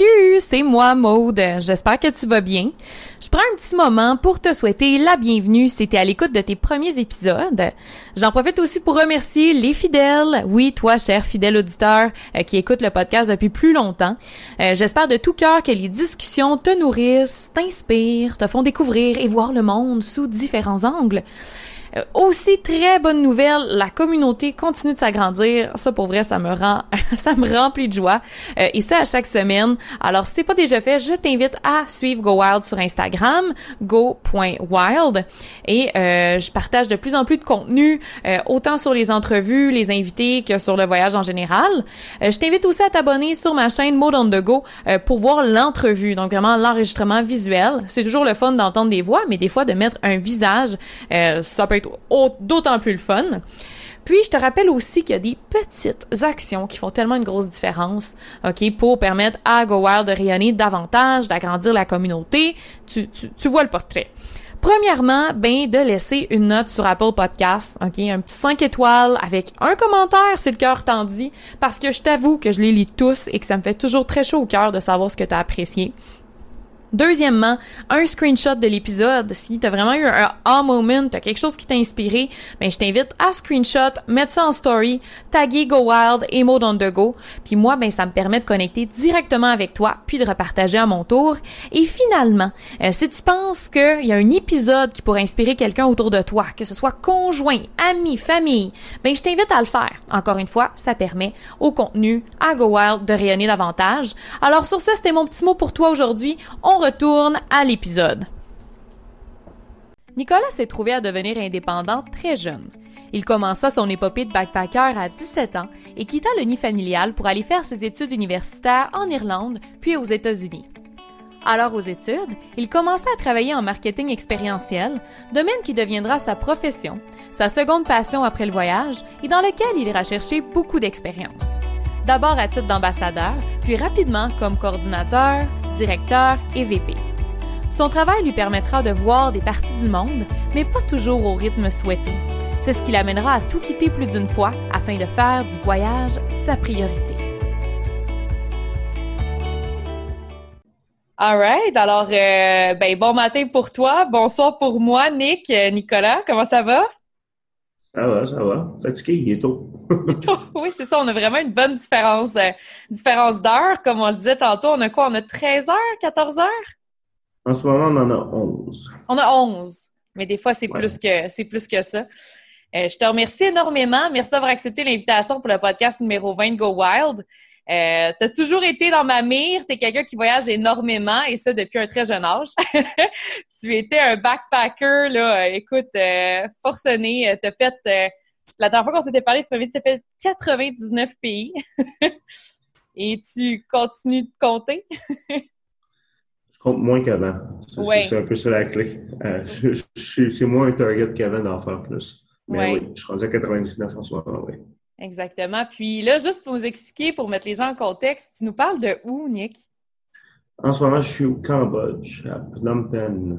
Salut, c'est moi Maude. J'espère que tu vas bien. Je prends un petit moment pour te souhaiter la bienvenue si t'es à l'écoute de tes premiers épisodes. J'en profite aussi pour remercier les fidèles, oui toi cher fidèle auditeur euh, qui écoute le podcast depuis plus longtemps. Euh, j'espère de tout cœur que les discussions te nourrissent, t'inspirent, te font découvrir et voir le monde sous différents angles. Euh, aussi, très bonne nouvelle, la communauté continue de s'agrandir. Ça, pour vrai, ça me rend, ça me remplit de joie. Euh, et ça, à chaque semaine. Alors, si c'est pas déjà fait, je t'invite à suivre Go Wild sur Instagram, go.wild. Et euh, je partage de plus en plus de contenu, autant sur les entrevues, les invités que sur le voyage en général. je t'invite aussi à t'abonner sur ma chaîne Mode on the Go pour voir l'entrevue, donc vraiment l'enregistrement visuel. C'est toujours le fun d'entendre des voix, mais des fois de mettre un visage, ça peut d'autant plus le fun. Puis, je te rappelle aussi qu'il y a des petites actions qui font tellement une grosse différence, OK, pour permettre à Go Wild de rayonner davantage, d'agrandir la communauté. Tu, vois le portrait. Premièrement, ben de laisser une note sur Apple Podcast, OK, un petit 5 étoiles avec un commentaire si le cœur t'en dit parce que je t'avoue que je les lis tous et que ça me fait toujours très chaud au cœur de savoir ce que tu as apprécié. Deuxièmement, un screenshot de l'épisode. Si t'as vraiment eu un ah moment, t'as quelque chose qui t'a inspiré, ben je t'invite à screenshot, mettre ça en story, taguer Go Wild et Mode on the Go. Puis moi, ben ça me permet de connecter directement avec toi, puis de repartager à mon tour. Et finalement, euh, si tu penses qu'il y a un épisode qui pourrait inspirer quelqu'un autour de toi, que ce soit conjoint, ami, famille, ben je t'invite à le faire. Encore une fois, ça permet au contenu à Go Wild de rayonner davantage. Alors sur ça, c'était mon petit mot pour toi aujourd'hui. Retourne à l'épisode. Nicolas s'est trouvé à devenir indépendant très jeune. Il commença son épopée de backpacker à 17 ans et quitta le nid familial pour aller faire ses études universitaires en Irlande puis aux États-Unis. Alors aux études, il commença à travailler en marketing expérientiel, domaine qui deviendra sa profession, sa seconde passion après le voyage et dans lequel il ira chercher beaucoup d'expérience. D'abord à titre d'ambassadeur, puis rapidement comme coordinateur, directeur et VP. Son travail lui permettra de voir des parties du monde, mais pas toujours au rythme souhaité. C'est ce qui l'amènera à tout quitter plus d'une fois afin de faire du voyage sa priorité. All right. Alors, euh, ben, bon matin pour toi. Bonsoir pour moi, Nick. Euh, Nicolas, comment ça va? Ça va, ça va. Fatigué, il est tôt. oui, c'est ça. On a vraiment une bonne différence, euh, différence d'heure. Comme on le disait tantôt, on a quoi? On a 13 heures, 14 heures? En ce moment, on en a 11. On a 11. Mais des fois, c'est plus que plus que ça. Euh, je te remercie énormément. Merci d'avoir accepté l'invitation pour le podcast numéro 20 Go Wild. Euh, tu as toujours été dans ma mire, tu es quelqu'un qui voyage énormément et ça depuis un très jeune âge. tu étais un backpacker, là, écoute, euh, forcené, tu as fait, euh, la dernière fois qu'on s'était parlé, tu m'avais dit que tu as fait 99 pays et tu continues de compter? je compte moins qu'avant. C'est un peu ça la clé. Euh, c'est moins un target qu'avant d'en faire plus. Mais oui, je suis rendu à 99 en ce moment, oui. Exactement. Puis là, juste pour vous expliquer, pour mettre les gens en contexte, tu nous parles de où, Nick? En ce moment, je suis au Cambodge, à Phnom Penh.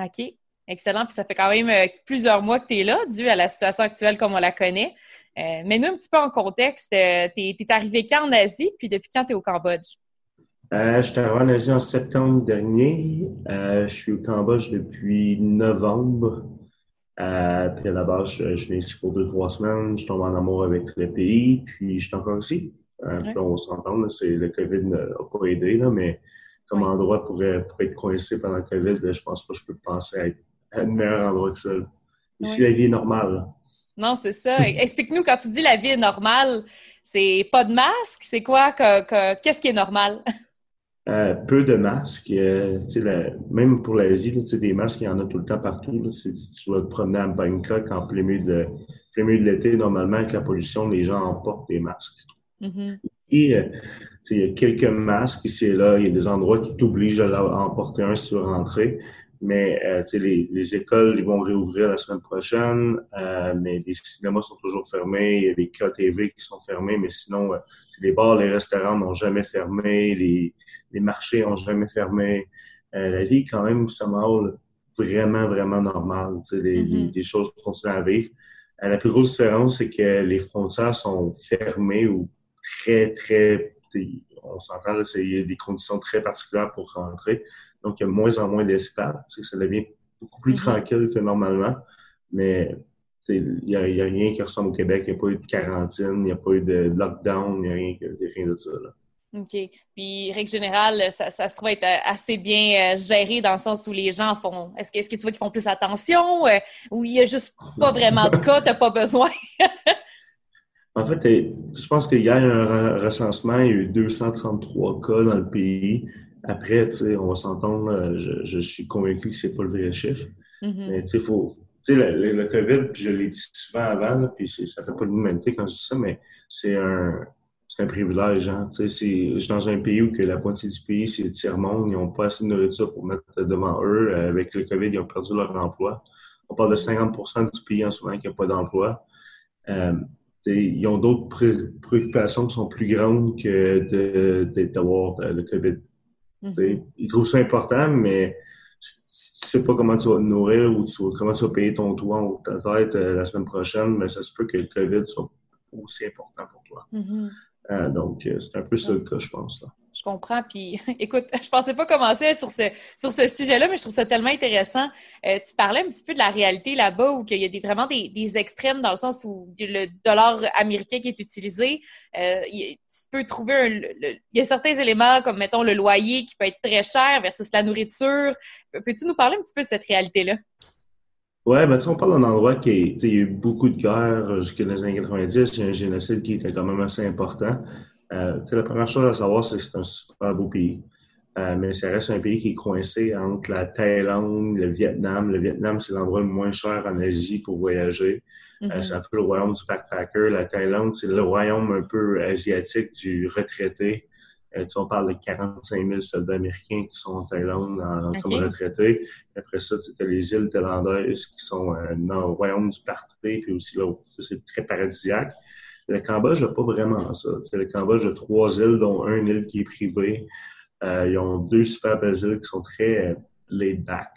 OK. Excellent. Puis ça fait quand même euh, plusieurs mois que tu es là, dû à la situation actuelle comme on la connaît. Euh, Mets-nous un petit peu en contexte. Euh, tu es, arrivé quand en Asie, puis depuis quand tu es au Cambodge? Euh, je suis arrivé en Asie en septembre dernier. je suis au Cambodge depuis novembre. Euh, puis à la base, je, je, viens ici pour deux, trois semaines. Je tombe en amour avec le pays, puis je suis encore ici. Euh, puis on s'entend, c'est le COVID n'a pas aidé, là, mais comme endroit pour, pour, être coincé pendant le COVID, là, je pense pas que je peux penser à, être, à un meilleur endroit que ça. Ici, la vie est normale. Non, c'est ça. Explique-nous, quand tu dis la vie est normale, c'est pas de masque? C'est quoi? Qu'est-ce qui est normal? Euh, peu de masques. Euh, même pour l'Asie, des masques, il y en a tout le temps partout. tu vas te promener à Bangkok en plein milieu de, de l'été, normalement, avec la pollution, les gens emportent des masques. Mm-hmm. il y a quelques masques ici et là. Il y a des endroits qui t'obligent à en porter un si tu veux rentrer. Mais euh, les, les, écoles ils vont réouvrir la semaine prochaine, euh, mais les cinémas sont toujours fermés, il y a des KTV qui sont fermés, mais sinon, euh, les bars, les restaurants n'ont jamais fermé, les, les marchés n'ont jamais fermé. Euh, la vie, quand même, ça semble vraiment, vraiment normale. Les, mm-hmm. les, choses continuent à vivre. Euh, la plus grosse différence, c'est que les frontières sont fermées ou très, très... On s'entend, il y a des conditions très particulières pour rentrer. Donc, il y a de moins en moins d'espace. Ça devient beaucoup plus mhm. tranquille que normalement. Mais il n'y a, rien qui ressemble au Québec. Il n'y a pas eu de quarantaine, il n'y a pas eu de lockdown, il n'y a rien, rien, de ça. OK. Puis, règle générale, ça, se trouve être assez bien euh, géré dans le sens où les gens font. Est-ce que, est que, tu vois qu'ils font plus attention euh, ou il n'y a juste pas vraiment de cas, tu n'as pas besoin? en fait, je pense qu'il y a un recensement, il y a eu 233 cas dans le pays. Après, on va s'entendre, euh, je, je, suis convaincu que c'est pas le vrai chiffre. Mm-hmm. Mais tu sais, faut. Tu sais, le, le, COVID, je l'ai dit souvent avant, là, puis ça fait pas de l'humanité quand je dis ça, mais c'est un, c'est un privilège. Hein? Je suis dans un pays où que la moitié du pays, c'est le tiers-monde. Ils n'ont pas assez de nourriture pour mettre devant eux. Euh, avec le COVID, ils ont perdu leur emploi. On parle de 50% du pays en ce moment qui n'a pas d'emploi. Euh, ils ont d'autres préoccupations qui sont plus grandes que d'avoir le COVID. Mm-hmm. Ils trouvent ça important, mais si tu sais pas comment tu vas te nourrir ou comment tu vas payer ton toit ou ta tête euh, la semaine prochaine, mais ça se peut que le COVID soit aussi important pour toi. Mm-hmm. Euh, donc, euh, c'est un peu ça le cas, je pense. Là. Je comprends. Puis, écoute, je pensais pas commencer sur ce, sur ce sujet-là, mais je trouve ça tellement intéressant. Euh, tu parlais un petit peu de la réalité là-bas, où il y a vraiment des, des, extrêmes dans le sens où le dollar américain qui est utilisé, tu peux trouver un, il y a certains éléments comme, mettons, le loyer qui peut être très cher versus la nourriture. Peux-tu nous parler un petit peu de cette réalité-là? Ouais, ben, on parle d'un endroit qui il y a eu beaucoup de guerres jusqu'à les années 90. Il y a un génocide qui était quand même assez important. Euh, la première chose à savoir, c'est que c'est un super beau pays. Euh, mais ça reste un pays qui est coincé entre la Thaïlande, le Vietnam. Le Vietnam, c'est l'endroit le moins cher en Asie pour voyager. Euh, mm-hmm. c'est un peu le royaume du backpacker. La Thaïlande, c'est le royaume un peu asiatique du retraité. Euh, on parle de 45 000 soldats américains qui sont en Thaïlande en, comme retraités. Après ça, tu as les îles thaïlandaises qui sont dans le royaume du parti, puis aussi là, c'est très paradisiaque. Le Cambodge n'a pas vraiment ça. le Cambodge a trois îles, dont une île qui est privée. Euh, ils ont deux super belles îles qui sont très laid back.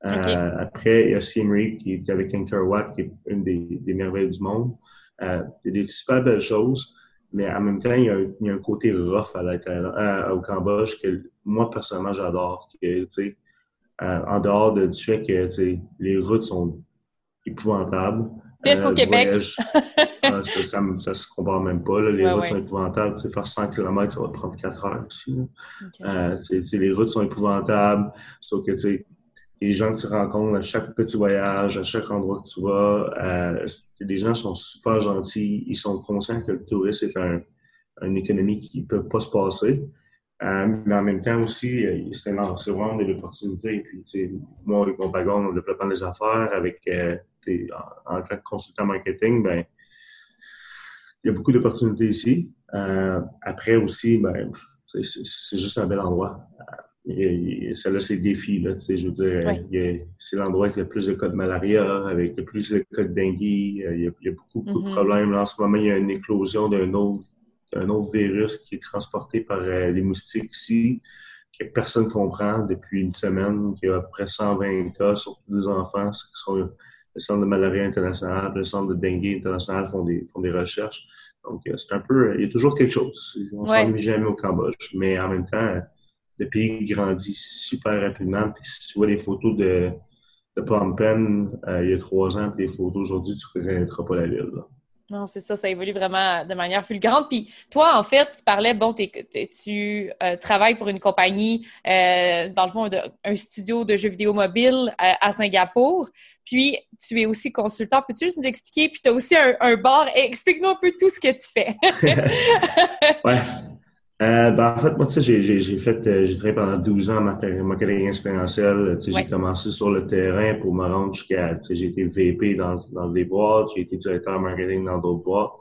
après, il y a Siem Reap qui est avec Angkor Wat, qui est une des, merveilles du monde. il y a des super belles choses. Mais en même temps, il y a un, il y a un côté rough à la, au Cambodge que moi, personnellement, j'adore. Euh, en dehors de, du fait que les routes sont épouvantables. Pire qu'au euh, Québec. Ah, ça, ça, se compare même pas. Là. Les routes sont épouvantables. sais, faire 100 km, ça va te prendre 4 heures aussi. Euh, les routes sont épouvantables. Sauf que les gens que tu rencontres à chaque petit voyage, à chaque endroit que tu vas, euh, les gens sont super gentils. Ils sont conscients que le tourisme est un, une économie qui ne peut pas se passer. Euh, mais en même temps aussi, c'est vraiment des opportunités. Et puis, moi, avec mon background en développement des affaires, avec en, tant que consultant marketing, ben, il y a beaucoup d'opportunités ici. Euh, après aussi, ben, c'est juste un bel endroit celle-là, c'est le défi. Là, je veux dire, c'est l'endroit avec le plus de cas de malaria, avec le plus de cas de dengue. Il y a, beaucoup, de mm-hmm. problèmes. en ce moment, il y a une éclosion d'un autre, autre virus qui est transporté par euh, les moustiques ici, que personne ne comprend depuis une semaine, qu'il y a à peu près 120 cas, surtout des enfants, qui sont le centre de malaria international, le centre de dengue international font des, font des recherches. Donc, euh, c'est un peu, il y a toujours quelque chose. On ne s'ennuie jamais au Cambodge. Mais en même temps, le pays grandit super rapidement. Puis si tu vois les photos de, de Phnom Penh euh, il y a trois ans, puis les photos aujourd'hui, tu ne reconnaîtras pas la ville. Non, c'est ça, ça évolue vraiment de manière fulgurante. Puis toi, en fait, tu parlais, bon, tu euh, travailles pour une compagnie, euh, dans le fond, un studio de jeux vidéo mobile à Singapour. Puis tu es aussi consultant. Peux-tu juste nous expliquer? Puis tu as aussi un, un bar. Explique-nous un peu tout ce que tu fais. Euh, ben, en fait, moi, tu sais, j'ai fait, euh, j'ai travaillé pendant 12 ans en marketing expérientiel. Tu sais, j'ai commencé sur le terrain pour me rendre jusqu'à, tu sais, j'ai été VP dans, dans des boîtes, j'ai été directeur marketing dans d'autres boîtes.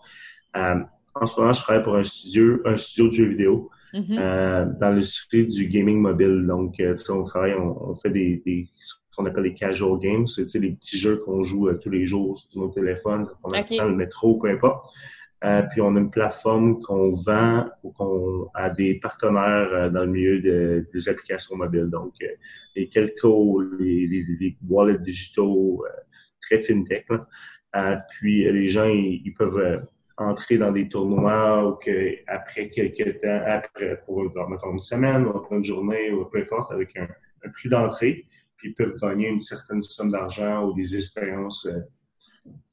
Euh, en ce moment, je travaille pour un studio, un studio de jeux vidéo mm-hmm. euh, dans l'industrie du gaming mobile. Donc, euh, on travaille, on, fait des, des, ce qu'on appelle les casual games. C'est les petits jeux qu'on joue tous les jours sur nos téléphones, on a dans le métro, peu importe. Euh, puis on a une plateforme qu'on vend ou qu'on a des partenaires dans le milieu des applications mobiles. Donc, les Kelco, les, les, les wallets digitaux, très fintech. puis les gens, ils peuvent entrer dans des tournois ou que après quelques temps, après, pour mettons, une semaine ou une journée ou peu importe, avec un, prix d'entrée, puis ils peuvent gagner une certaine somme d'argent ou des expériences euh,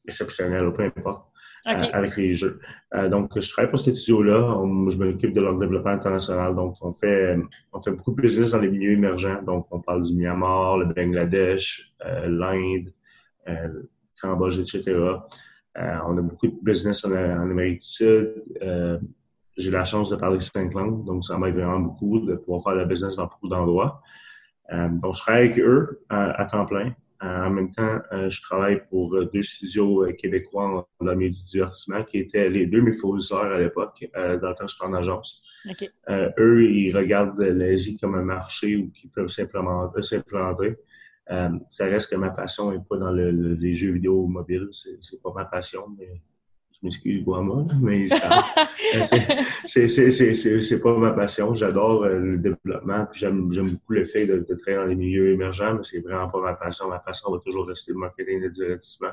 exceptionnelles ou peu importe. Euh, avec les jeux. Euh, donc, je travaille pour ce studio-là. Je m'occupe de leur développement international. Donc, on fait, on fait beaucoup de business dans les milieux émergents. Donc, on parle du Myanmar, le Bangladesh, l'Inde, le Cambodge, etc. Euh, on a beaucoup de business en, Amérique du Sud. Euh, j'ai la chance de parler cinq langues, donc ça m'aide vraiment beaucoup de pouvoir faire de la business dans beaucoup d'endroits. Euh, donc, je travaille avec eux à, temps plein. En même temps, je travaille pour deux studios québécois dans le milieu du divertissement qui étaient les deux mes fournisseurs à l'époque, dans le temps que j'étais en agence. eux, ils regardent l'Asie comme un marché où ils peuvent s'implanter. Euh, ça reste que ma passion n'est pas dans le, les jeux vidéo mobiles. C'est pas ma passion, mais m'excuse moi, mais c'est pas ma passion. J'adore euh, le développement, j'aime beaucoup le fait de, de, travailler dans les milieux émergents, mais c'est vraiment pas ma passion. Ma passion va toujours rester le marketing et le divertissement.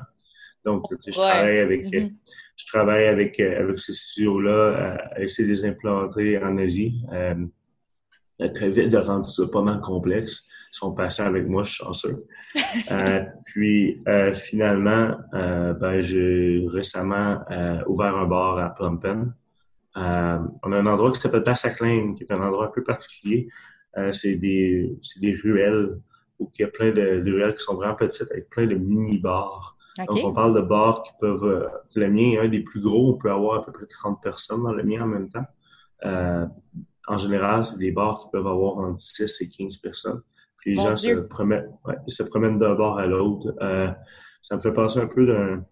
Donc, je travaille avec, mm-hmm. je travaille avec, euh, avec ces studios-là à essayer de les implanter en Asie. Euh, très vite de rendre ça pas mal complexe. Ils sont passés avec moi, je suis chanceux. euh, puis euh, finalement, euh, ben, j'ai récemment ouvert un bar à Phnom Penh. on a un endroit qui s'appelle Passaclaim, qui est un endroit un peu particulier. c'est des, des ruelles où il y a plein de, de, ruelles qui sont vraiment petites avec plein de mini-bars. Donc, on parle de bars qui peuvent... le mien est un des plus gros. On peut avoir à peu près 30 personnes dans le mien en même temps en général, c'est des bars qui peuvent avoir entre 10 et 15 personnes. Puis les gens se promènent, ouais, se promènent d'un bar à l'autre. Euh, ça me fait penser un peu d'un,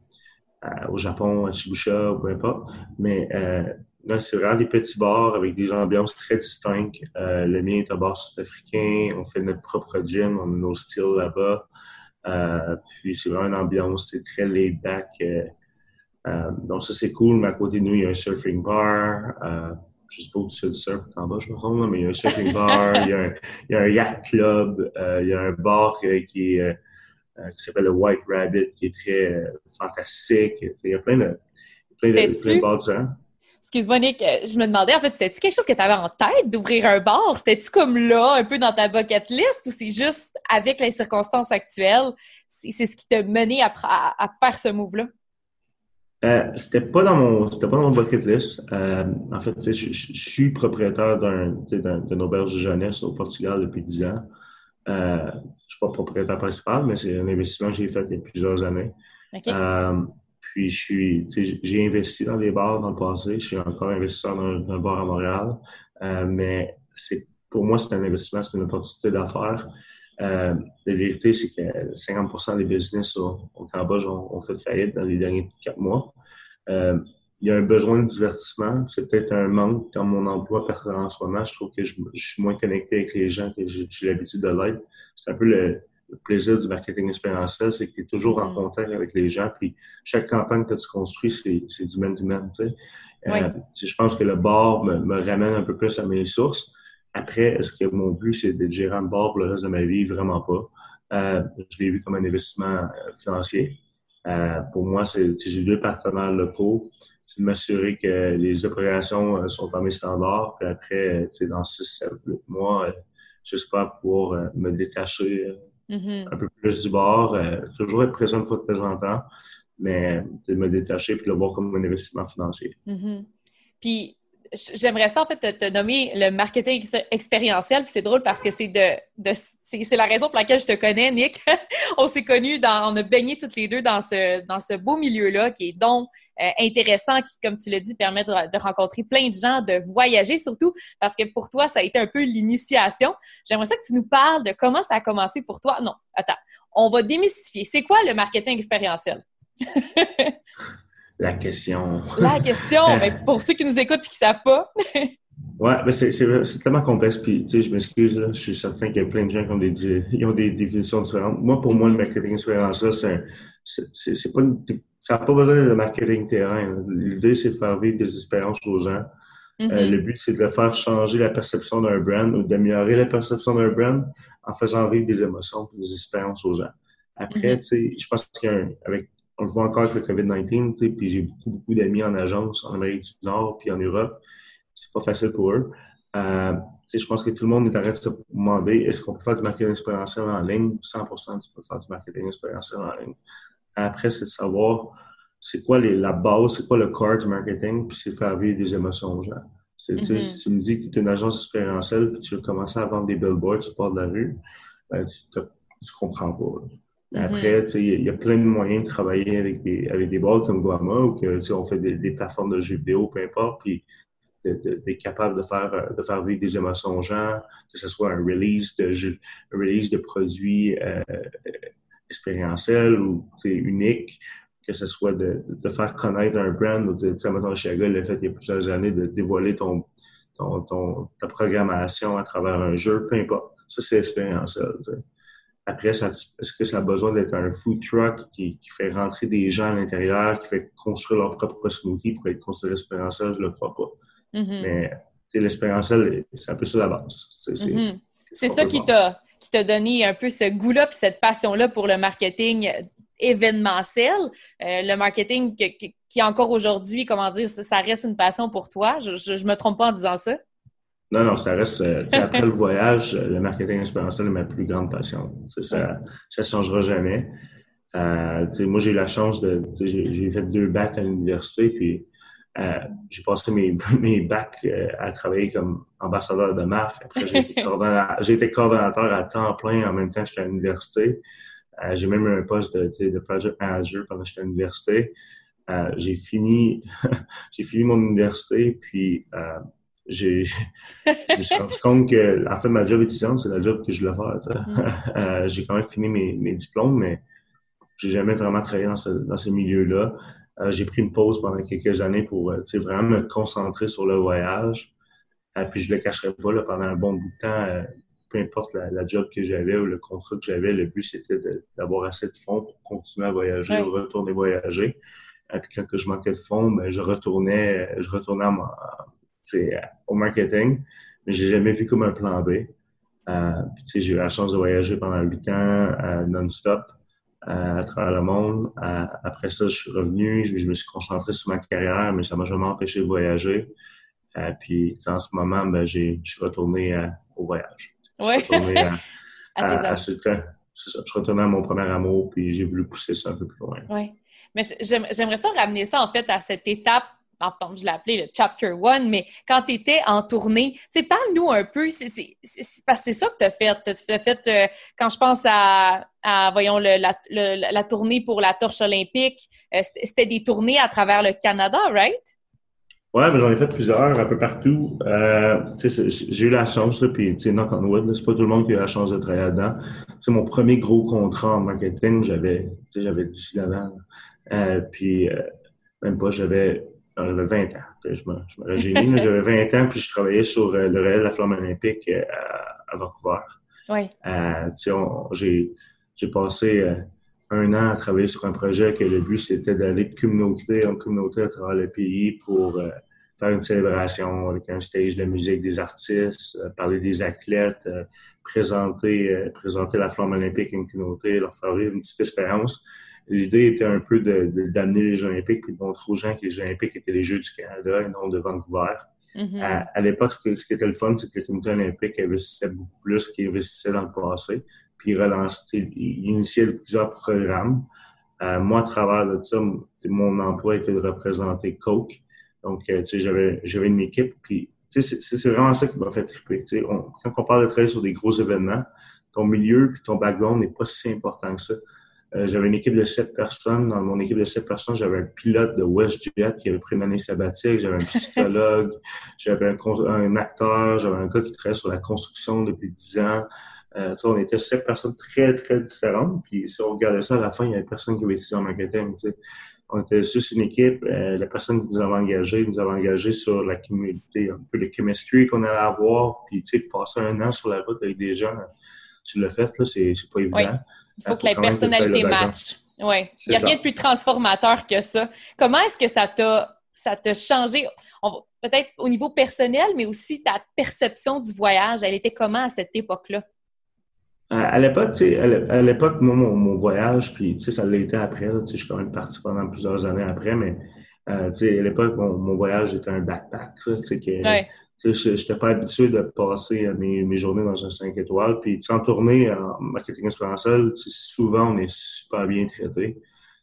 au Japon, à Shibuya, ou peu importe. Mais euh, là, c'est vraiment des petits bars avec des ambiances très distinctes. Euh, le mien est un bar sud-africain. On fait notre propre gym. On a nos styles là-bas. Euh, puis c'est vraiment une ambiance très laid back. Euh, donc ça, c'est cool. Mais à côté de nous, il y a un surfing bar je sais pas où c'est le surf en bas, je me trompe, mais il y a un surfing bar, il, y a un, il, y a un, yacht club, euh, il y a un bar qui, qui, euh, qui s'appelle le White Rabbit, qui est très euh, fantastique. Il y a plein de, plein de, plein de bars différents. Excuse-moi, Nick, je me demandais, en fait, c'était-tu quelque chose que tu avais en tête d'ouvrir un bar? C'était-tu comme là, un peu dans ta bucket list, ou c'est juste avec les circonstances actuelles, c'est ce qui t'a mené à, à, à faire ce move-là? Euh, c'était pas dans mon c'était pas dans mon bucket list. Euh, en fait, je, je, suis propriétaire d'un d'une auberge de jeunesse au Portugal depuis 10 ans. Euh, je suis pas propriétaire principal, mais c'est un investissement que j'ai fait il y a plusieurs années. Euh, puis je suis j'ai investi dans des bars dans le passé. Je suis encore investisseur dans, un bar à Montréal. Euh, mais c'est pour moi, c'est un investissement, c'est une opportunité d'affaires. Euh, la vérité, c'est que 50% des business au, Cambodge ont, fait faillite dans les derniers quatre mois. Euh, il y a un besoin de divertissement. C'est peut-être un manque dans mon emploi en ce moment. Je trouve que je, suis moins connecté avec les gens que j'ai l'habitude de l'être. C'est un peu le, plaisir du marketing expérientiel, c'est que tu es toujours en mm. contact avec les gens. Puis chaque campagne que tu construis, c'est du man-to-man. Euh, je pense que le bar me, me ramène un peu plus à mes sources. Après, est-ce que mon but, c'est d'être gérant de bord pour le reste de ma vie? Vraiment pas. Euh, je l'ai vu comme un investissement euh, financier. Euh, pour moi, c'est j'ai deux partenaires locaux. C'est de m'assurer que les opérations sont dans mes standards. Puis après, dans 6-7 mois, j'espère pouvoir me détacher mm-hmm. un peu plus du bord. toujours être présent une fois de temps en temps, mais me détacher puis le voir comme un investissement financier. Mm-hmm. Puis j'aimerais ça, en fait, te, nommer le marketing expérientiel. C'est drôle parce que c'est de, de c'est la raison pour laquelle je te connais, Nick. on s'est connus, dans, on a baigné toutes les deux dans ce, dans ce beau milieu-là qui est donc euh, intéressant, qui, comme tu l'as dit, permet de, rencontrer plein de gens, de voyager surtout, parce que pour toi, ça a été un peu l'initiation. J'aimerais ça que tu nous parles de comment ça a commencé pour toi. Non, attends, on va démystifier. C'est quoi le marketing expérientiel? la question. La question, mais pour ceux qui nous écoutent et qui ne savent pas. ouais, mais c'est tellement complexe. Puis, tu sais, je m'excuse, je suis certain qu'il y a plein de gens qui ont des, ils ont des définitions différentes. Moi, pour moi, le marketing expérientiel, c'est pas ça n'a pas besoin de marketing terrain. L'idée, c'est de faire vivre des expériences aux gens. Euh, mm-hmm. le but, c'est de faire changer la perception d'un brand ou d'améliorer la perception d'un brand en faisant vivre des émotions et des expériences aux gens. Après, mm-hmm. tu sais, je pense qu'il y a un, avec on le voit encore avec le COVID-19, puis j'ai beaucoup, beaucoup d'amis en agence en Amérique du Nord puis en Europe. C'est pas facile pour eux. Euh, je pense que tout le monde est en train de se demander est-ce qu'on peut faire du marketing expérientiel en ligne? 100 tu peux faire du marketing expérientiel en ligne. Après, c'est de savoir c'est quoi les, la base, c'est quoi le core du marketing, puis c'est de faire vivre des émotions aux gens. Mm-hmm. Si tu me dis que tu es une agence expérientielle puis tu veux commencer à vendre des billboards sur le bord de la rue, ben, tu, ne comprends pas. Après, il y, a plein de moyens de travailler avec des, avec des boîtes comme Guama ou que, on fait des, plateformes de jeux vidéo, peu importe, puis d'être capable de faire, de faire vivre des émotions aux gens, que ce soit un release de jeu, un release de produits euh, expérientiels ou uniques, que ce soit de, de, faire connaître un brand ou de, tu sais, mettons, Chiaga le fait il y a plusieurs années de dévoiler ton, ton, ton, ta programmation à travers un jeu, peu importe. Ça, c'est expérientiel. Après, est-ce que ça a besoin d'être un food truck qui, qui, fait rentrer des gens à l'intérieur, qui fait construire leur propre smoothie pour être considéré expérientiel? Je ne le crois pas. Mm-hmm. Mais l'expérientiel, c'est un peu ça la base. C'est mm-hmm. ça qui t'a qui t'a donné un peu ce goût-là puis cette passion-là pour le marketing événementiel. Euh, le marketing qui, encore aujourd'hui, comment dire, ça, reste une passion pour toi. Je, je, me trompe pas en disant ça. Non, non, ça reste. Euh, après le voyage, le marketing expérientiel est ma plus grande passion. Ça ne changera jamais. Euh, moi, j'ai eu la chance de. J'ai fait deux bacs à l'université, puis euh, j'ai passé mes, mes bacs à travailler comme ambassadeur de marque. Après, j'ai été, coordonnateur à temps plein en même temps que j'étais à l'université. j'ai même eu un poste de, de project manager pendant que j'étais à l'université. j'ai fini, j'ai fini mon université, puis j'ai je me suis rendu compte que, en fait, ma job étudiante, c'est la job que je voulais faire. Mm. Euh, j'ai quand même fini mes, mes diplômes, mais j'ai jamais vraiment travaillé dans, ce, dans ces milieux-là. Euh, j'ai pris une pause pendant quelques années pour euh, vraiment me concentrer sur le voyage. puis je le cacherai pas, là, pendant un bon bout de temps, peu importe la, job que j'avais ou le contrat que j'avais, le but c'était d'avoir assez de fonds pour continuer à voyager ou retourner voyager. puis quand je manquais de fonds, ben, je retournais, je retournais à, au marketing, mais j'ai jamais vu comme un plan B. Euh, j'ai eu la chance de voyager pendant huit ans euh, non-stop euh, à travers le monde. après ça, je suis revenu, je, me suis concentré sur ma carrière, mais ça m'a jamais empêché de voyager. puis en ce moment, ben, je suis retourné au voyage. Oui. à, ce temps. Je suis retourné à mon premier amour, puis j'ai voulu pousser ça un peu plus loin. Oui. Mais j'aimerais ça ramener ça, en fait, à cette étape enfin, je l'ai appelé le Chapter One, mais quand tu étais en tournée, parle-nous un peu, c'est parce que c'est ça que tu as fait. Tu as fait, euh, quand je pense à, voyons, la, tournée pour la torche olympique, euh, c'était des tournées à travers le Canada, right? Oui, j'en ai fait plusieurs, un peu partout. Euh, j'ai eu la chance, puis knock on wood, c'est pas tout le monde qui a eu la chance de travailler là-dedans. C'est mon premier gros contrat en marketing, j'avais 19 ans. puis même pas, j'avais j'avais 20 ans. Je me, je j'avais 20 ans, puis je travaillais sur euh, le relais de la flamme olympique euh, à, Vancouver. Oui. Euh, j'ai passé un an à travailler sur un projet que le but, c'était d'aller de communauté en communauté à travers le pays pour faire une célébration avec un stage de musique des artistes, parler des athlètes, présenter, présenter la flamme olympique à une communauté, leur faire vivre une petite expérience l'idée était un peu d'amener les Jeux olympiques et de montrer aux gens que les Jeux olympiques étaient les Jeux du Canada et non de Vancouver. Mm-hmm. à, l'époque, ce, qui était le fun, c'est que le comité olympique investissait beaucoup plus qu'il investissait dans le passé. Puis il initiait plusieurs programmes. Euh, moi, à travers de ça, mon emploi était de représenter Coke. Donc, euh, tu sais, j'avais, j'avais une équipe. Puis, tu sais, c'est, vraiment ça qui m'a fait triper. Tu sais, quand on parle de travailler sur des gros événements, ton milieu puis ton background n'est pas si important que ça. Euh, j'avais une équipe de sept personnes. Dans mon équipe de sept personnes, j'avais un pilote de WestJet qui avait pris une année sabbatique, j'avais un psychologue, j'avais un, acteur, j'avais un gars qui travaillait sur la construction depuis dix ans. Euh, on était sept personnes très, très différentes. Puis si on regardait ça à la fin, il n'y avait personne qui avait étudié en marketing. on était juste une équipe. Euh, la personne qui nous avait engagés nous avait engagés sur la communauté, un peu de chemistry qu'on allait avoir. Puis, passer un an sur la route avec des gens, tu l'as fait, c'est pas évident. Il faut que la personnalité match. Oui. Il n'y a rien de plus transformateur que ça. Comment est-ce que ça t'a ça t'a changé? Peut-être au niveau personnel, mais aussi ta perception du voyage. Elle était comment à cette époque-là? À l'époque, à l'époque, moi, mon, voyage, puis ça l'a été après. je suis quand même parti pendant plusieurs années après, mais euh, à l'époque, mon, voyage était un backpack. que, Je n'étais pas habitué de passer mes, mes, journées dans un 5 étoiles. Puis en tournée en marketing expérientiel, souvent, on est super bien traité.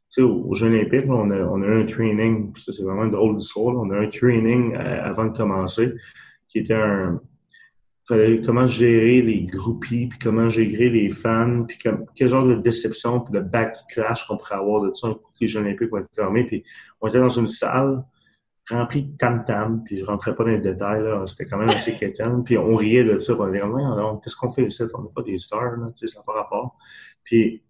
sais, aux Jeux olympiques, on, a, eu un training, ça c'est vraiment une drôle d'histoire. On a eu un training euh, avant de commencer qui était un, fallait comment gérer les groupies, puis comment gérer les fans, puis quel genre de déception, puis de backlash qu'on pourrait avoir de ça, les Jeux olympiques vont être fermés, puis on était dans une salle remplie de tam-tam, puis je rentrais pas dans les détails, là, c'était quand même assez quétaine, puis on riait de ça, on disait, qu'est-ce qu'on fait ici, on n'est pas des stars, là, tu sais, ça n'a pas rapport. Puis,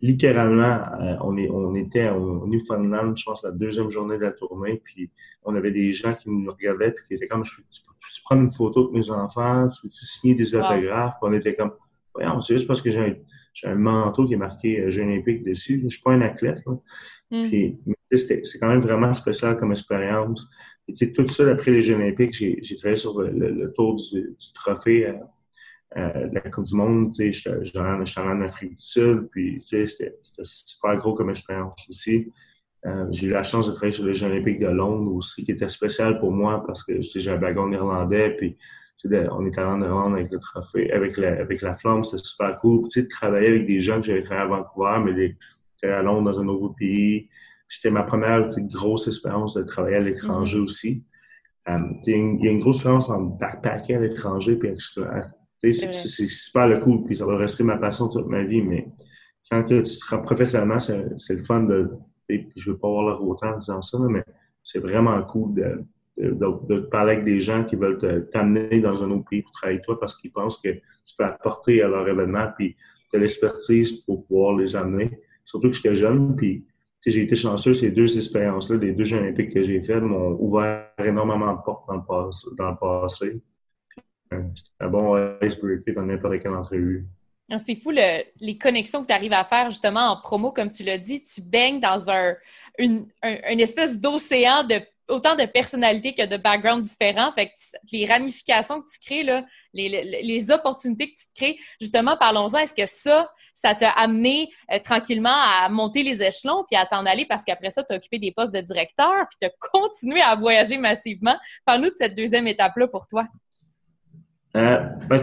littéralement, euh, on, est, on était au Newfoundland, je pense, la deuxième journée de la tournée, puis on avait des gens qui nous regardaient, puis qui étaient comme, je, tu prendre une photo de mes enfants, tu peux signer des autographes? On était comme, voyons, c'est juste parce que j'ai un, un, manteau qui est marqué euh, Jeux olympiques dessus. Je suis pas un athlète. Mm. Puis, c'est quand même vraiment spécial comme expérience. Et, tu sais, tout ça, après les Jeux olympiques, j'ai travaillé sur le, tour du, trophée euh, euh, de la Coupe du Monde. Tu sais, j'étais en Afrique du Sud, puis tu sais, c'était super gros comme expérience aussi. Euh, j'ai eu la chance de travailler sur les Jeux olympiques de Londres aussi, qui était spécial pour moi parce que j'ai un bagon néerlandais, puis on était en Irlande avec le trophée, avec la, avec la flamme, c'était super cool. Puis, de travailler avec des gens que j'avais travaillé à Vancouver, mais j'étais à Londres dans un nouveau pays. C'était ma première grosse expérience de travailler à l'étranger mm-hmm. aussi. Euh, il y a une grosse différence entre backpacker à l'étranger et c'est super le cool, puis ça va rester ma passion toute ma vie, mais quand tu travailles professionnellement, c'est le fun de je ne veux pas avoir l'air autant en disant ça, mais c'est vraiment cool de, de, parler avec des gens qui veulent t'amener dans un autre pays pour travailler avec toi parce qu'ils pensent que tu peux apporter à leur événement, puis tu as l'expertise pour pouvoir les amener. Surtout que j'étais jeune, puis j'ai été chanceux, ces deux expériences-là, les deux Jeux olympiques que j'ai faites m'ont ouvert énormément de portes dans le, passé. Euh, c'était un bon icebreaker dans n'importe quelle entrevue. Ah, c'est fou les connexions que tu arrives à faire justement en promo, comme tu l'as dit. Tu baignes dans un, une, espèce d'océan de autant de personnalités que de backgrounds différents. Fait que les ramifications que tu crées, les, opportunités que tu te crées, justement, parlons-en. Est-ce que ça, ça t'a amené euh, tranquillement à monter les échelons puis à t'en aller parce qu'après ça, tu as occupé des postes de directeur puis tu as continué à voyager massivement? Parle-nous de cette deuxième étape-là pour toi. Euh, ben,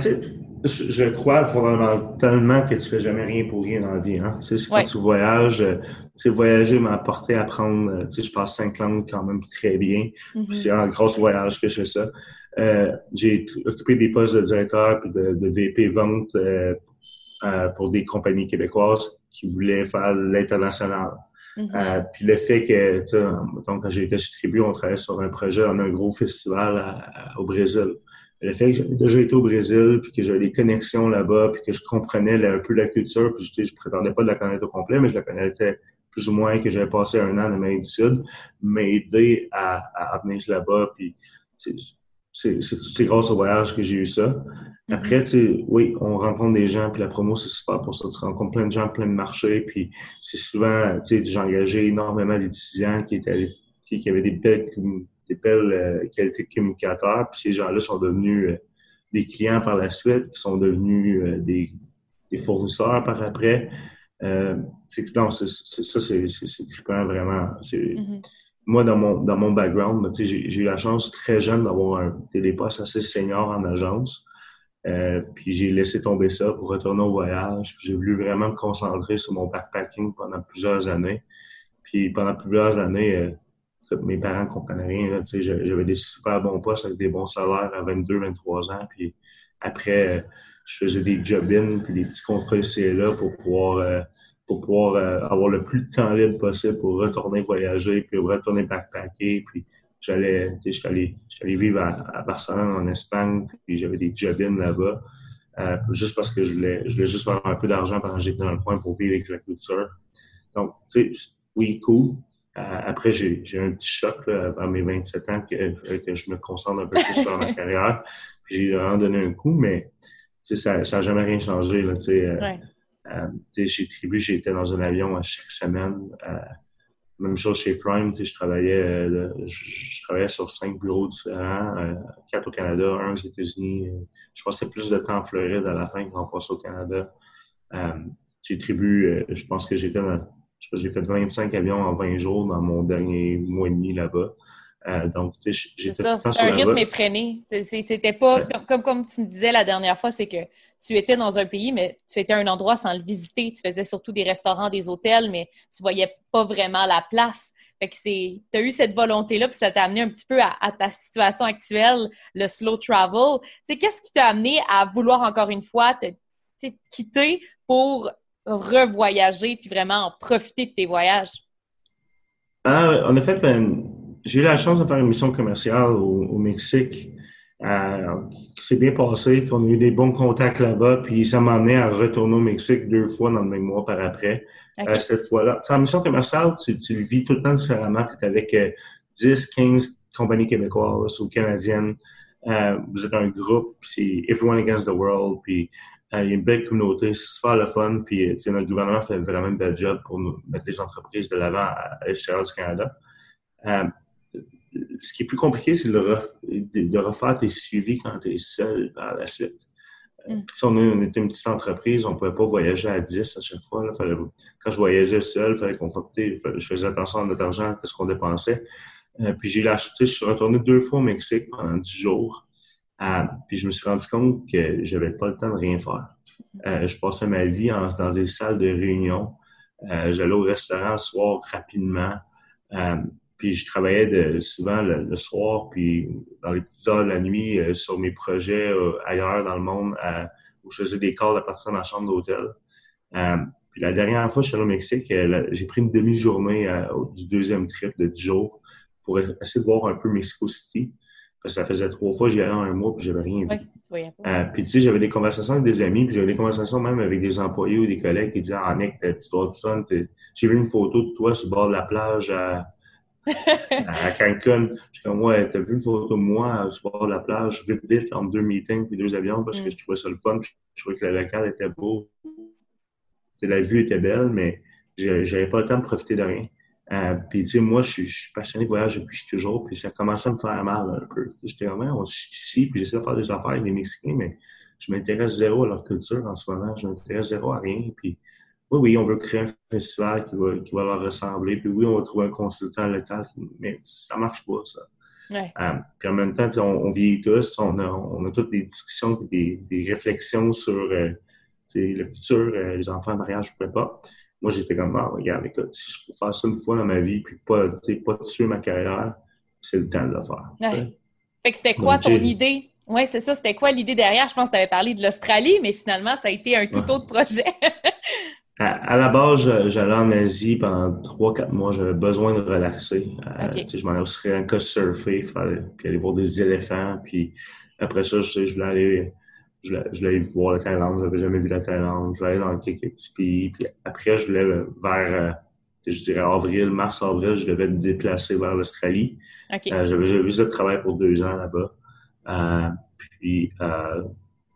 je, crois fondamentalement que tu fais jamais rien pour rien dans la vie. Hein? Tu sais, quand tu voyages, euh, tu sais, voyager m'a apporté à apprendre, euh, tu sais, je passe cinq langues quand même très bien. Mm-hmm. C'est un gros voyage que je fais ça. Euh, j'ai occupé des postes de directeur puis de, de VP vente euh, euh, pour des compagnies québécoises qui voulaient faire l'international. Mm-hmm. puis le fait que, tu sais, donc quand j'ai été distribué, on travaillait sur un projet, on a un gros festival au Brésil le fait que j'avais déjà été au Brésil, puis que j'avais des connexions là-bas, puis que je comprenais un peu la culture, puis je, je prétendais pas de la connaître au complet, mais je la connaissais plus ou moins, que j'avais passé un an en Amérique du Sud, m'a aidé à, à, venir là-bas, puis c'est grâce au voyage que j'ai eu ça. Mm-hmm. Après, tu sais, oui, on rencontre des gens, puis la promo, c'est super pour ça. Tu rencontres plein de gens, plein de marchés, puis c'est souvent, tu sais, j'ai engagé énormément d'étudiants qui étaient qui, qui avaient des belles des belles euh, qualités de communicateurs. Puis ces gens-là sont devenus euh, des clients par la suite, qui sont devenus euh, des, fournisseurs par après. c'est ça, c'est trippant vraiment. Mm-hmm. Moi, dans mon, dans mon background, j'ai eu la chance très jeune d'avoir un téléposte assez senior en agence. puis j'ai laissé tomber ça pour retourner au voyage. J'ai voulu vraiment me concentrer sur mon backpacking pendant plusieurs années. Puis pendant plusieurs années, mes parents comprenaient rien. J'avais des super bons postes avec des bons salaires à 22, 23 ans. Puis après, je faisais des job-ins des petits contrats ici là pour pouvoir, euh, pour pouvoir euh, avoir le plus de temps libre possible pour retourner voyager, puis retourner backpacker. Puis j'allais, j'allais, j'allais vivre à, Barcelone, en Espagne, puis j'avais des job-ins là-bas. Euh, juste parce que je voulais, je voulais juste faire un peu d'argent pendant que j'étais dans le coin pour vivre avec la culture. Donc, tu sais, oui, cool, après, j'ai eu un petit choc à mes 27 ans que, que je me concentre un peu plus sur ma carrière. J'ai vraiment donné un coup, mais ça n'a jamais rien changé. Là, ouais. euh, chez Tribu, j'étais dans un avion à chaque semaine. Même chose chez Prime, je travaillais, euh, je, travaillais sur cinq bureaux différents, euh, quatre au Canada, un aux États-Unis. Je passais plus de temps en Floride à la fin qu'en passe au Canada. Euh, chez Tribu, je pense que j'étais je sais pas, j'ai fait 25 avions en 20 jours dans mon dernier mois et demi là-bas. Euh, donc, j'ai C'est un rythme effréné. C'était pas, comme, comme tu me disais la dernière fois, c'est que tu étais dans un pays, mais tu étais à un endroit sans le visiter. Tu faisais surtout des restaurants, des hôtels, mais tu voyais pas vraiment la place. Fait que c'est, tu as eu cette volonté-là, puis ça t'a amené un petit peu à, ta situation actuelle, le slow travel. Tu qu'est-ce qui t'a amené à vouloir encore une fois te quitter pour revoyager puis vraiment en profiter de tes voyages? Ah, en effet, ben, j'ai eu la chance de faire une mission commerciale au, Mexique euh, qui s'est bien passé, qu'on a eu des bons contacts là-bas, puis ça m'a amené à retourner au Mexique deux fois dans le même mois par après. Euh, cette fois-là, en mission commerciale, tu, le vis tout le temps différemment. Tu es avec 10, euh, 15 compagnies québécoises ou canadiennes. vous êtes un groupe, c'est Everyone Against the World, puis il y a une belle communauté, c'est super le fun, puis notre gouvernement fait vraiment un bel job pour mettre les entreprises de l'avant à, l'extérieur du Canada ce qui est plus compliqué, c'est de, refaire tes suivis quand tu es seul par la suite. Euh, mm. Si on, était une petite entreprise, on ne pouvait pas voyager à 10 à chaque fois. quand je voyageais seul, il fallait qu'on je faisais attention à notre argent, à ce qu'on dépensait. Euh, puis j'ai je suis retourné deux fois au Mexique pendant 10 jours. Euh, puis je me suis rendu compte que j'avais pas le temps de rien faire. je passais ma vie dans des salles de réunion. J'allais au restaurant le soir rapidement. Puis je travaillais de, souvent le, soir, puis dans les petites heures de la nuit euh, sur mes projets euh, ailleurs dans le monde, où je faisais des calls à partir de ma chambre d'hôtel. Euh, puis la dernière fois, je suis allé au Mexique, j'ai pris une demi-journée du deuxième trip de 10 jours pour essayer de voir un peu Mexico City. Parce que ça faisait trois fois, j'y allais en un mois, puis j'avais rien vu. puis tu sais, j'avais des conversations avec des amis, puis j'avais des conversations même avec des employés ou des collègues qui disaient « Ah, Nick, tu dois J'ai vu une photo de toi sur le bord de la plage à à Cancun. Je suis comme, ouais, t'as vu une photo de moi sur bord de la plage, vite, vite, entre deux meetings puis deux avions, parce que mm. je trouvais ça le fun. je trouvais que le local était beau. la vue était belle, mais j'avais pas le temps de profiter de rien. Euh, puis, tu sais, moi, je suis, passionné de voyage depuis toujours, puis ça commençait à me faire mal un peu. J'étais vraiment, on suis ici, puis j'essaie de faire des affaires avec les Mexicains, mais je m'intéresse zéro à leur culture en ce moment. Je m'intéresse zéro à rien. Puis, oui, oui, on veut créer un festival qui va, qui va leur ressembler. Puis oui, on va trouver un consultant local, mais ça marche pas, ça. Euh, puis en même temps, on, on, vieillit tous, on a, on a toutes des discussions, des, des réflexions sur euh, le futur, euh, les enfants, le mariage, je ne pourrais pas. Moi, j'étais comme, ah, regarde, écoute, si je peux faire ça une fois dans ma vie, puis pas, pas tuer ma carrière, c'est le temps de le faire. Ouais. Fait que c'était quoi ton idée? Oui, c'est ça. C'était quoi l'idée derrière? Je pense que tu avais parlé de l'Australie, mais finalement, ça a été un tout autre projet. À, la base, j'allais en Asie pendant trois, quatre mois. J'avais besoin de relaxer. Euh, je m'en allais au Sri Lanka surfer, puis aller voir des éléphants. Puis après ça, je, je voulais aller je voulais, voir la Thaïlande. J'avais jamais vu la Thaïlande. Aller dans quelques petits pays. Puis après, je voulais vers, euh, je dirais avril, mars, avril, je devais me déplacer vers l'Australie. Euh, j'avais vu ce travail pour deux ans là-bas. puis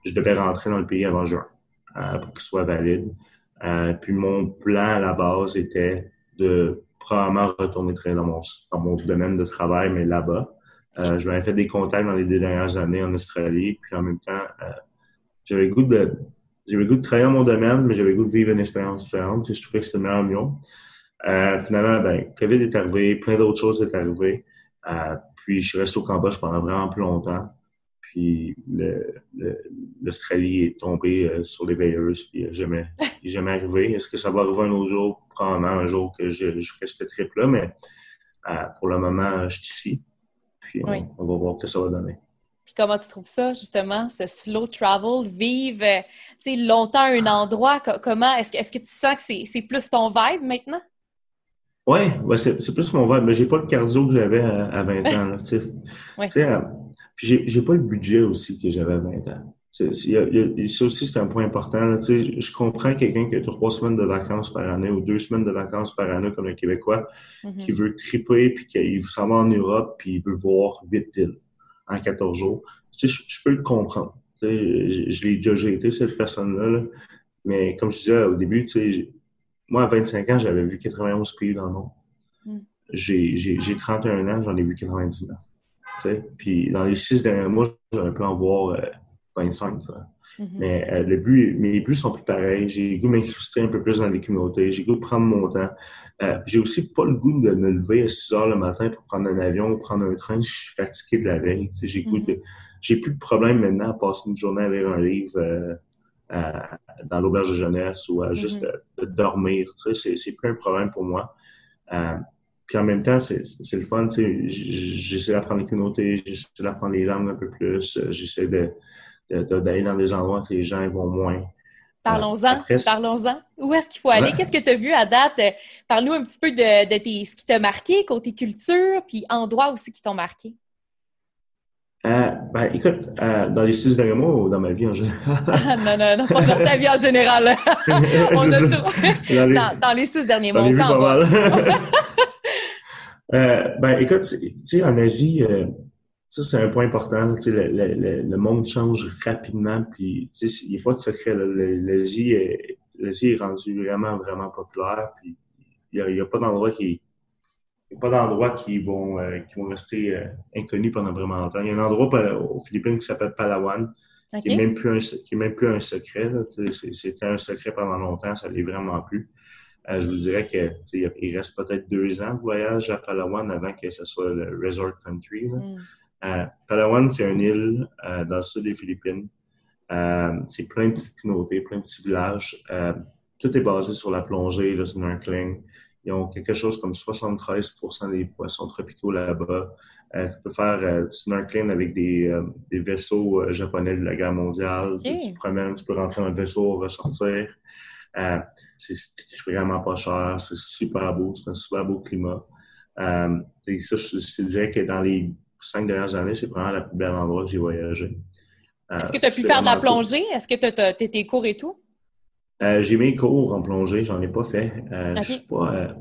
je devais rentrer dans le pays avant juin pour qu'il soit valide. Euh, puis mon plan à la base était de probablement retourner très dans mon, dans mon domaine de travail, mais là-bas. Euh, je m'avais fait des contacts dans les deux dernières années en Australie, puis en même temps, euh, j'avais le goût de j'avais le goût de travailler dans mon domaine, mais j'avais le goût de vivre une expérience différente. Je trouvais que c'était le meilleur mieux. Euh, finalement, ben, COVID est arrivé, plein d'autres choses sont arrivées. Euh, puis je suis resté au Cambodge pendant vraiment plus longtemps. Puis l'Australie est tombée euh, sur les veilleuses, puis il jamais, jamais arrivé. Est-ce que ça va arriver un autre jour? Probablement un jour que je, je ferai ce trip-là, mais pour le moment, je suis ici. Puis on, va voir ce que ça va donner. Puis comment tu trouves ça, justement, ce slow travel, vivre euh, longtemps à un endroit? Comment est-ce que, est que tu sens que c'est plus ton vibe maintenant? Oui, ouais, c'est plus mon vibe, mais j'ai pas le cardio que j'avais à, 20 ans. Là, ouais. Puis j'ai pas le budget aussi que j'avais à 20 ans. ça aussi, c'est un point important. je comprends quelqu'un qui a trois semaines de vacances par année ou deux semaines de vacances par année, comme le Québécois, mm-hmm. qui veut triper, puis qui s'en va en Europe, puis il veut voir huit îles en 14 jours. Je, je, peux le comprendre. Je, je l'ai déjà été, cette personne-là. Mais comme je disais au début, moi, à 25 ans, j'avais vu 91 pays dans le monde. Mm. J'ai 31 ans, j'en ai vu 99. Puis dans les six derniers mois, j'aurais pu en voir... Euh, 25. Mm-hmm. Mais euh, le but, mes buts sont plus pareils. J'ai le goût de m'incruster un peu plus dans les communautés. J'ai le goût de prendre mon temps. Euh, j'ai aussi pas le goût de me lever à 6 heures le matin pour prendre un avion ou prendre un train. Je suis fatigué de la veille. J'ai mm-hmm. J'ai plus de problème maintenant à passer une journée avec un livre euh, dans l'auberge de jeunesse ou à juste mm-hmm. dormir. C'est plus un problème pour moi. puis en même temps, c'est le fun. J'essaie d'apprendre les communautés, j'essaie d'apprendre les langues un peu plus. J'essaie de d'aller dans des endroits que les gens vont moins. Parlons-en, euh, parlons-en. Où est-ce qu'il faut aller? Qu'est-ce que tu as vu à date? Euh, parle-nous un petit peu de, de tes, ce qui t'a marqué côté culture, puis endroits aussi qui t'ont marqué. Euh, ben, écoute, dans les six derniers mois ou dans ma vie en général? non, non, non, pas dans ta vie en général. On a tout. Dans les, dans, les, six derniers mois, quand ben, écoute, tu sais, en Asie, ça, c'est un point important. Le, le, le, monde change rapidement, puis il n'y a pas de secret. L'Asie est, est rendu vraiment, vraiment populaire, puis il n'y a, a, pas d'endroit qui pas d'endroits qui vont euh, qui vont rester euh, inconnus pendant vraiment longtemps. Il y a un endroit aux Philippines qui s'appelle Palawan, qui n'est même, plus un, qui est même plus un secret. C'était un secret pendant longtemps, ça l'est vraiment plus. Euh, je vous dirais qu'il reste peut-être deux ans de voyage à Palawan avant que ce soit le resort country. Mm. Euh, Palawan, c'est une île euh, dans le sud des Philippines. Euh, c'est plein de petites communautés, plein de petits villages. tout est basé sur la plongée, le snorkeling. Ils ont quelque chose comme 73% des poissons tropicaux là-bas. tu peux faire du snorkeling avec des, vaisseaux japonais de la guerre mondiale. Tu, te promènes, tu peux rentrer dans le vaisseau, ressortir. c'est vraiment pas cher, c'est super beau, c'est un super beau climat. ça, je, je, te dirais que dans les cinq dernières années, c'est vraiment le plus bel endroit que j'ai voyagé. Euh, Est-ce que tu as pu faire de la plongée? Est-ce que tu as, tes cours et tout? Euh, j'ai mes cours en plongée, j'en ai pas fait. Euh, pas,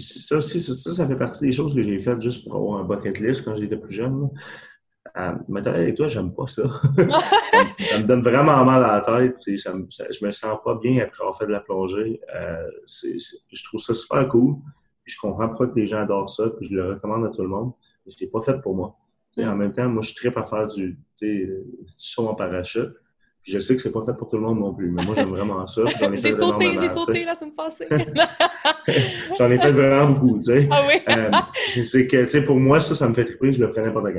ça aussi, ça, ça, fait partie des choses que j'ai faites juste pour avoir un bucket list quand j'étais plus jeune. mais avec toi, j'aime pas ça. ça. me donne vraiment mal à la tête. Ça me, je me sens pas bien après avoir fait de la plongée. je trouve ça super cool. je comprends pourquoi les gens adorent ça. Puis je le recommande à tout le monde mais c'était pas fait pour moi. En même temps, moi, je suis très à faire du, du saut en parachute. Puis je sais que c'est pas fait pour tout le monde non plus, mais moi, j'aime vraiment ça. J'ai sauté, j'ai sauté la semaine passée. j'en ai fait vraiment beaucoup, tu sais. Ah oui? euh, c'est que, tu sais, pour moi, ça, ça me fait triper, je le prenais pas de.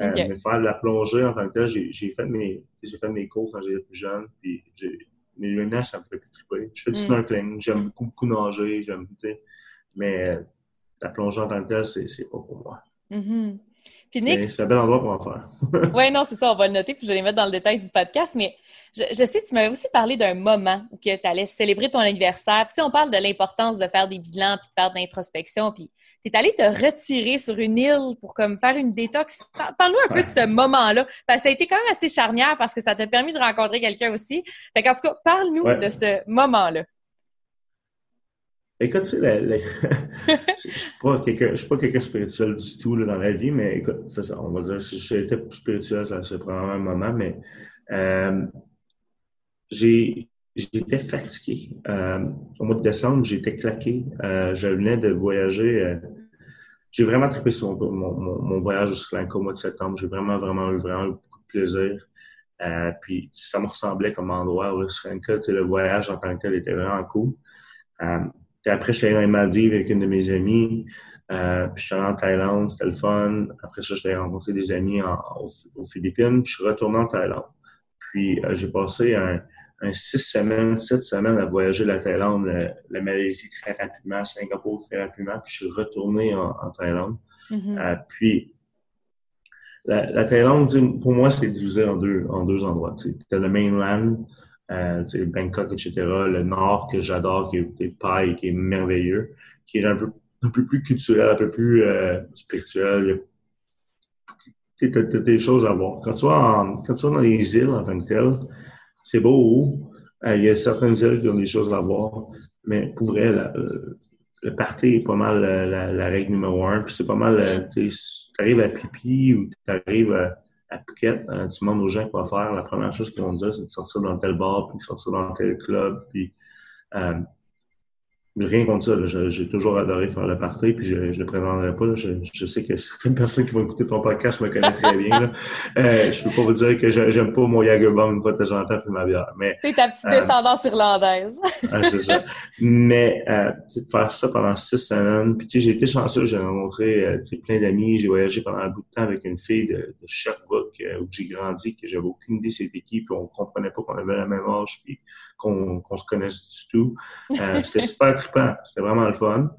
Euh, Mais faire de la plongée en tant que tel, j'ai fait mes, j'ai fait mes cours quand j'étais plus jeune, puis mais maintenant, ça me fait plus triper. Je fais du mm. snorkeling, j'aime beaucoup, beaucoup nager, j'aime, tu sais. Mais la plongée en tant que tel, c'est pas pour moi. Mm-hmm. C'est un bel endroit pour en faire. oui, non, c'est ça, on va le noter, puis je vais les mettre dans le détail du podcast. Mais je, sais, tu m'avais aussi parlé d'un moment où tu allais célébrer ton anniversaire. Puis, on parle de l'importance de faire des bilans, puis de faire de l'introspection. Puis, tu es allé te retirer sur une île pour comme faire une détox. Parle-nous un peu de ce moment-là. Parce que ça a été quand même assez charnière parce que ça t'a permis de rencontrer quelqu'un aussi. Fait qu'en tout cas, parle-nous de ce moment-là. Écoute, tu sais, je ne suis pas quelqu'un spirituel du tout là, dans la vie, mais écoute, ça, on va dire, si j'étais spirituel, ça c'est probablement un moment, mais euh, j'étais fatigué. Euh, au mois de décembre, j'étais claqué. Euh, je venais de voyager. J'ai vraiment trippé sur mon, mon, voyage au Sri Lanka au mois de septembre. J'ai vraiment, vraiment eu vraiment beaucoup de plaisir. Puis ça me ressemblait comme endroit au Sri Lanka. Le voyage en tant que tel était vraiment cool. Puis après, je suis allé dans les Maldives avec une de mes amies. Euh, puis je suis allé en Thaïlande, c'était le fun. Après ça, j'ai rencontré des amis aux, Philippines. Puis je suis retourné en Thaïlande. Puis euh, j'ai passé un, six semaines, sept semaines à voyager la Thaïlande, la, Malaisie très rapidement, Singapour très rapidement. Puis je suis retourné en, Thaïlande. Mm-hmm. euh, puis la, Thaïlande, pour moi, c'est divisé en deux, en deux endroits. Tu as le mainland, euh, Bangkok, etc. Le nord que j'adore, qui est paille, qui est merveilleux, qui est un peu, un peu plus culturel, un peu plus euh, spirituel. Tu as, des choses à voir. Quand tu, vas quand tu dans les îles en tant que telles, c'est beau. Euh, il y a certaines îles qui ont des choses à voir, mais pour vrai, le party est pas mal la, règle numéro un. Puis c'est pas mal, tu arrives à Pipi ou tu arrives à, Phuket, tu demandes aux gens quoi faire. La première chose qu'ils vont dire, c'est de sortir dans tel bar, puis de sortir dans tel club, puis rien contre ça. J'ai toujours adoré faire le party, puis je ne le présenterai pas. Je, sais que certaines personnes qui vont écouter ton podcast me connaissent très bien. Euh, je peux pas vous dire que j'aime pas mon Jagerbomb une fois de temps en temps puis ma bière. C'est ta petite euh, descendance irlandaise. c'est ça. Mais euh, de faire ça pendant six semaines, puis j'ai été chanceux, j'ai rencontré euh, plein d'amis, j'ai voyagé pendant un bout de temps avec une fille de, de Sherbrooke où j'ai grandi, que j'avais aucune idée c'était qui, puis on comprenait pas qu'on avait la même âge, puis qu'on se connaisse du tout. c'était super c'était vraiment le fun.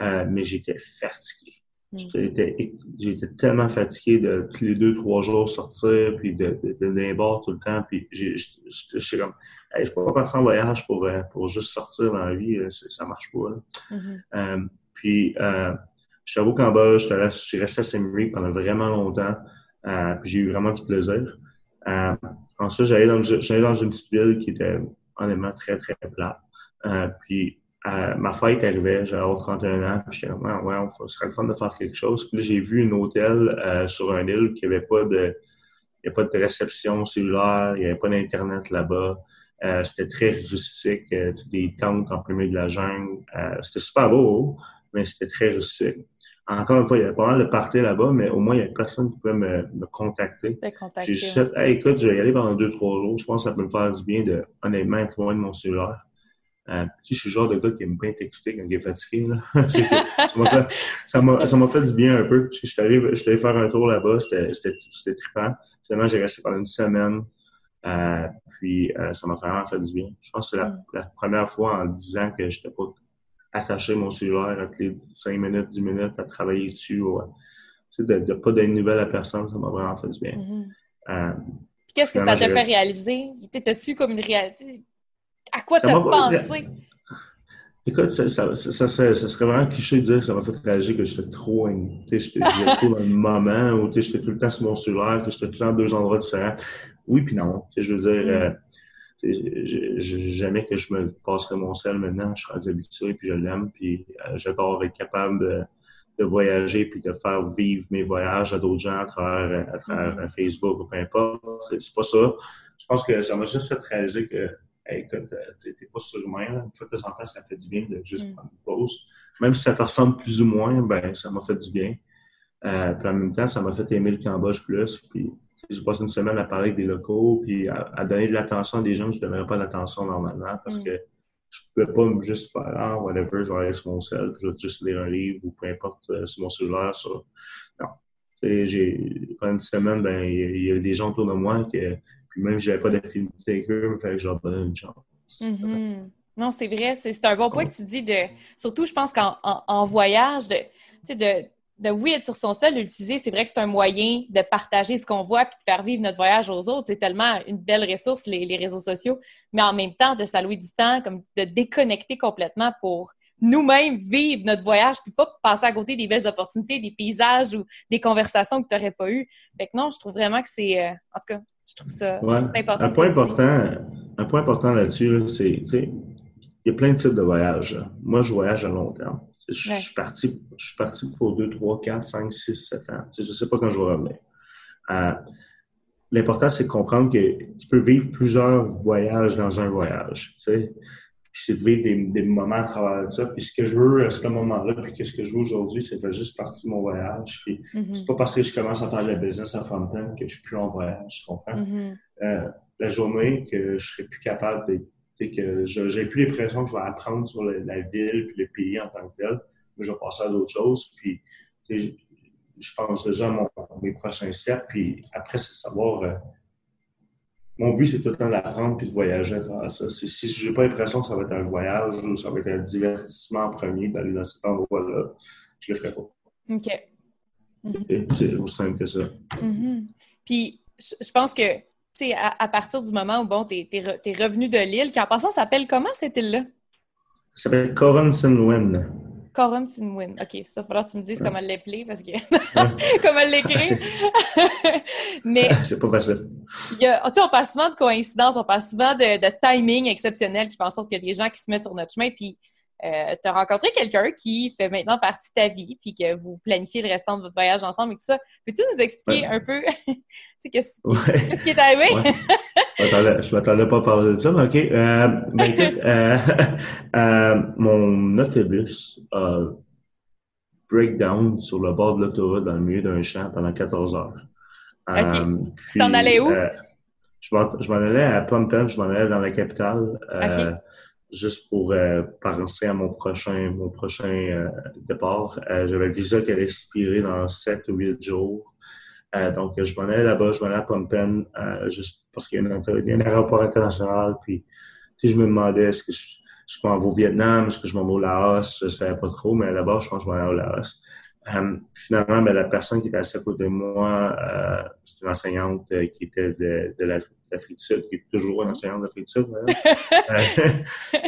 Euh, mais j'étais fatigué. Mm. J'étais tellement fatigué de tous les deux, trois jours sortir, puis de, de, de, tout le temps. Puis je comme, je peux pas partir en voyage pour, euh, pour juste sortir dans la vie, ça marche pas. Mm-hmm. Euh, puis je suis allé au Cambodge, je suis resté à Siem pendant vraiment longtemps, puis j'ai eu vraiment du plaisir. ensuite, j'allais dans, dans une petite ville qui était honnêtement très, très plate. puis ma fête arrivait, j'avais 31 ans, puis j'étais comme, ouais, ce serait le fun de faire quelque chose. Puis j'ai vu un hôtel euh, sur un île qui avait pas de, il n'y avait pas de réception cellulaire, il n'y avait pas d'Internet là-bas. Euh, c'était très rustique, euh, des tentes en de la jungle. c'était super beau, mais c'était très rustique. Encore une fois, il y avait pas mal de parties là-bas, mais au moins, il n'y avait personne qui pouvait me, me contacter. J'ai juste dit, hey, écoute, je vais y aller pendant deux, trois jours. Je pense que ça peut me faire du bien de, honnêtement, être loin de mon cellulaire. Euh, je suis le genre de gars qui aime bien texter quand il est fatigué. ça m'a fait, du bien un peu. Je suis allé, faire un tour là-bas, c'était trippant. Finalement, j'ai resté pendant une semaine. Euh, puis euh, ça m'a vraiment fait du bien. Je pense que c'est la, mm. première fois en 10 ans que je n'étais pas attaché mon cellulaire à les 5 minutes, 10 minutes à travailler dessus. de ne pas donner une nouvelle à personne, ça m'a vraiment fait du bien. Mm-hmm. Qu'est-ce que ça t'a fait réaliser? T'as-tu comme une réalité? À quoi t'as pensé? Écoute, ça, ça, ça, ça, serait vraiment cliché de dire que ça m'a fait réagir que j'étais trop, j'étais trop dans le moment, ou j'étais tout le temps sur mon cellulaire, que j'étais tout le temps dans deux endroits différents. Oui, puis non. Je veux dire, mm. euh, jamais que je me passerais mon sel maintenant. Je serais habitué, puis je l'aime, puis euh, j'adore être capable de, de, voyager, puis de faire vivre mes voyages à d'autres gens à travers, à travers mm. Facebook ou peu importe. C'est pas ça. Je pense que ça m'a juste fait réaliser que écoute, euh, t'es pas surhumain. Une fois de temps en temps, ça fait du bien de juste mm. prendre une pause. Même si ça te ressemble plus ou moins, ben ça m'a fait du bien. Euh, puis en même temps, ça m'a fait aimer le Cambodge plus. Puis j'ai passé une semaine à parler avec des locaux, puis à, donner de l'attention à des gens que je ne donnerais pas d'attention normalement parce mm. que je ne pouvais pas juste faire ah, whatever, je vais aller sur mon cell, je vais juste lire un livre ou peu importe euh, sur mon cellulaire. Sur... Non. J'ai, pendant une semaine, ben, il y, a des gens autour de moi qui puis même si j'avais pas d'affinité avec eux, il fallait que je leur donne une chance. Mm-hmm. Non, c'est vrai. C'est un bon point que tu dis. de Surtout, je pense qu'en voyage, de, de, de oui, être sur son sol, l'utiliser, c'est vrai que c'est un moyen de partager ce qu'on voit puis de faire vivre notre voyage aux autres. C'est tellement une belle ressource, les, les, réseaux sociaux. Mais en même temps, de s'allouer du temps, comme de déconnecter complètement pour nous-mêmes vivre notre voyage puis pas passer à côté des belles opportunités, des paysages ou des conversations que tu n'aurais pas eues. Fait que non, je trouve vraiment que c'est... Euh, en tout cas, je trouve ça, important. Un point important, un point important là-dessus, c'est, il y a plein de types de voyages. Moi, je voyage à long terme. Je, suis parti, je suis parti pour 2, 3, 4, 5, 6, 7 ans. je ne sais pas quand je vais revenir. Euh, l'important, c'est de comprendre que tu peux vivre plusieurs voyages dans un voyage puis c'est de vivre des, moments à travers ça. Puis ce que je veux à ce moment-là, puis ce que je veux aujourd'hui, c'est faire juste partie de mon voyage. Puis mm-hmm. c'est pas parce que je commence à faire de la business à fond que je suis plus en voyage, tu comprends? Mm-hmm. Euh, la journée que je serai plus capable de que j'ai plus l'impression que je vais apprendre sur la, ville puis le pays en tant que tel, mais je vais passer à d'autres choses. Puis je pense déjà à mes prochains steps. Puis après, c'est savoir euh, mon but, c'est tout le temps d'apprendre puis de voyager à travers ça. Si je n'ai pas l'impression que ça va être un voyage ou ça va être un divertissement premier d'aller dans cet endroit-là, je ne le ferai pas. OK. C'est aussi simple que ça. Mm-hmm. Puis, je pense que, sais, à, partir du moment où, bon, tu es, revenu de l'île, qui en passant s'appelle comment cette île-là? Ça s'appelle Coron Senwen. Quorum Sinwin. OK, ça, il faudra que tu me dises comment l'appeler parce que. comment l'écrire. Mais. C'est pas facile. Il on parle souvent de coïncidence, on parle souvent de, de timing exceptionnel qui fait en sorte qu'il y a des gens qui se mettent sur notre chemin. Puis euh, tu as rencontré quelqu'un qui fait maintenant partie de ta vie, puis que vous planifiez le restant de votre voyage ensemble et tout ça. Peux-tu nous expliquer un peu qu'est-ce qui, est arrivé? Je m'attendais pas à parler de ça, mais OK. Euh, ben, écoute, euh, mon autobus a breakdown sur le bord de l'autoroute dans le milieu d'un champ pendant 14 heures. OK. tu t'en allais où? je m'en allais à Phnom je m'en allais dans la capitale. Juste pour euh, penser à mon prochain, mon prochain euh, départ. Euh, j'avais un visa qui allait expirer dans 7 ou 8 jours. donc, je m'en allais là-bas, je m'en allais à Phnom Penh, juste parce qu'il y, a un aéroport international. Puis, tu je me demandais, est-ce que je, je m'en vais au Vietnam, est-ce que je m'en vais au Laos, je ne savais pas trop, mais là-bas, je pense que je m'en allais au Laos. Finalement, ben, la personne qui était assez à côté de moi, c'est une enseignante qui était de, de la d'Afrique du Sud, qui est toujours un enseignant d'Afrique du Sud. c'est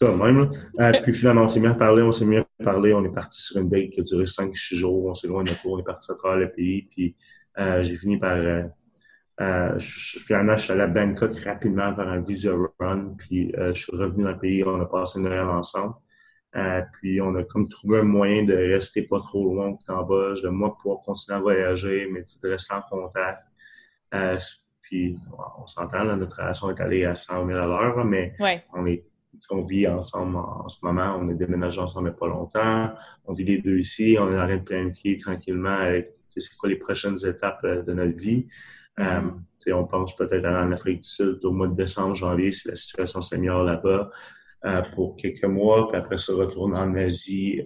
ça même. Euh, puis finalement, on s'est mis à parler, on s'est mis à parler, on est parti sur une date qui a duré 5-6 jours, on s'est loin de on est parti à travers le pays, puis euh, j'ai fini par... Euh, euh, je, finalement, je suis allé à Bangkok rapidement faire un visa run, puis je suis revenu dans le pays, on a passé une heure ensemble. puis on a comme trouvé un moyen de rester pas trop loin au Cambodge, de moi pouvoir continuer à voyager, mais de rester en contact. Puis on s'entend, notre relation est allée à 100 000 à l'heure, mais on est on vit ensemble en, ce moment, on est déménagé ensemble il n'y a pas longtemps, on vit les deux ici, on est en train de planifier tranquillement avec c'est quoi les prochaines étapes euh, de notre vie. Euh, on pense peut-être aller en Afrique du Sud au mois de décembre, janvier, si la situation s'améliore là-bas, euh, pour quelques mois, puis après ça, retourner en Asie,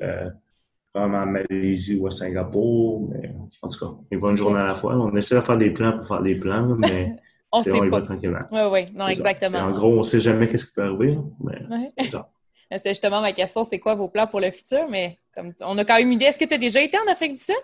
vraiment en Malaisie ou à Singapour. Mais en tout cas, il va une journée à la fois. On essaie de faire des plans pour faire des plans, mais on sait on pas. va tranquillement. Oui, oui, non, exactement. En gros, on ne sait jamais qu'est-ce qui peut arriver, mais c'est ça. C'était justement ma question, c'est quoi vos plans pour le futur? Mais comme on a quand même une idée. Est-ce que tu as déjà été en Afrique du Sud?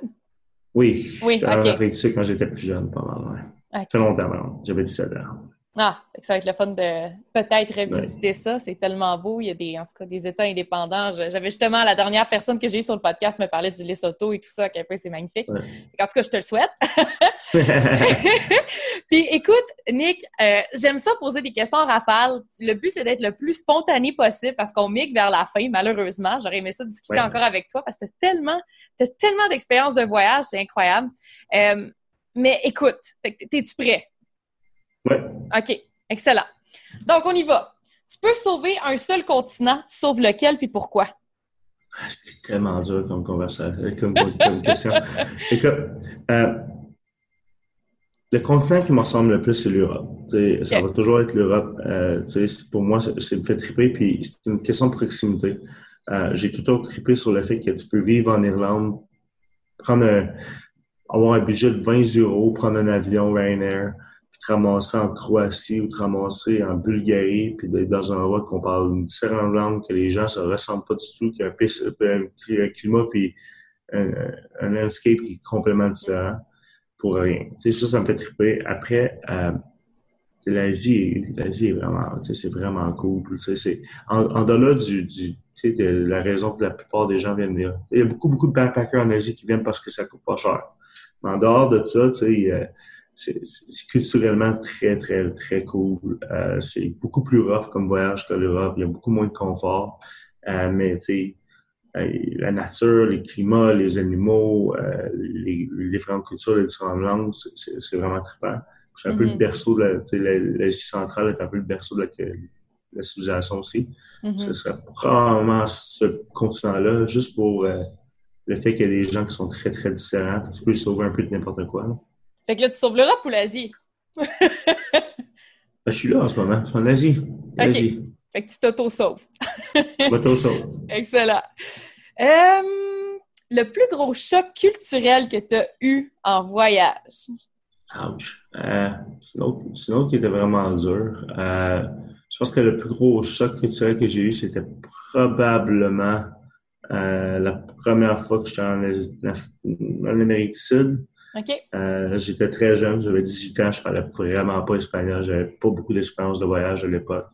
Oui, oui j'étais en Afrique du Sud quand j'étais plus jeune, pas mal. Ouais. Très longtemps, j'avais 17 ans. Ah, ça va être le fun de peut-être revisiter ça. C'est tellement beau. Il y a des, en tout cas, des États indépendants. J'avais justement la dernière personne que j'ai eue sur le podcast me parlait du Lesotho et tout ça, à quel point c'est magnifique. En tout cas, je te le souhaite. Puis écoute, Nick, euh, j'aime ça poser des questions en rafale. Le but, c'est d'être le plus spontané possible parce qu'on migue vers la fin, malheureusement. J'aurais aimé ça discuter encore avec toi parce que tu as tellement, as tellement d'expérience de voyage, c'est incroyable. Euh, mais écoute, es-tu prêt? Oui. OK, excellent. Donc, on y va. Tu peux sauver un seul continent, tu sauves lequel puis pourquoi? Ah, c'est tellement dur comme conversation, comme, question. Écoute, euh, le continent qui me ressemble le plus, c'est l'Europe. Ça va toujours être l'Europe. Euh, pour moi, ça, me fait triper, puis c'est une question de proximité. Euh, j'ai toujours trippé sur le fait que tu peux vivre en Irlande, prendre un, avoir un budget de 20 euros, prendre un avion Ryanair, te ramasser en Croatie ou te ramasser en Bulgarie, puis d'être dans un endroit qu'on parle une différente langue, que les gens se ressemblent pas du tout, qu'il y a un, climat puis un, landscape qui est complètement différent pour rien. Ça, ça me fait triper. Après, euh, l'Asie, l'Asie est vraiment, c'est vraiment cool. C'est en, en delà du, du de la raison que la plupart des gens viennent venir. Il y a beaucoup, beaucoup de backpackers en Asie qui viennent parce que ça coûte pas cher. Mais en dehors de ça, tu sais, c'est culturellement très, très, très cool. Euh, c'est beaucoup plus rough comme voyage que l'Europe. Il y a beaucoup moins de confort. Euh, mais, tu sais, euh, la nature, les climats, les animaux, les, différentes cultures, les différentes langues, c'est vraiment trippant. C'est un peu le mm-hmm. berceau de l'Asie centrale est un peu le berceau de la, civilisation aussi. Mm-hmm. Ce serait probablement ce continent-là, juste pour le fait qu'il y a des gens qui sont très, très différents. Tu peux sauver un peu de n'importe quoi. Fait que là, tu sauves l'Europe ou l'Asie? Ben, je suis là en ce moment. Je suis en Asie. OK. Fait que tu t'auto-sauves. m'auto-sauve. Excellent. Euh, le plus gros choc culturel que tu as eu en voyage? Ouch. Euh, c'est une autre qui était vraiment dur. Euh, je pense que le plus gros choc culturel que j'ai eu, c'était probablement la première fois que j'étais en, en Amérique du Sud. Euh, j'étais très jeune, j'avais 18 ans, je parlais vraiment pas espagnol, j'avais pas beaucoup d'expérience de voyage à l'époque.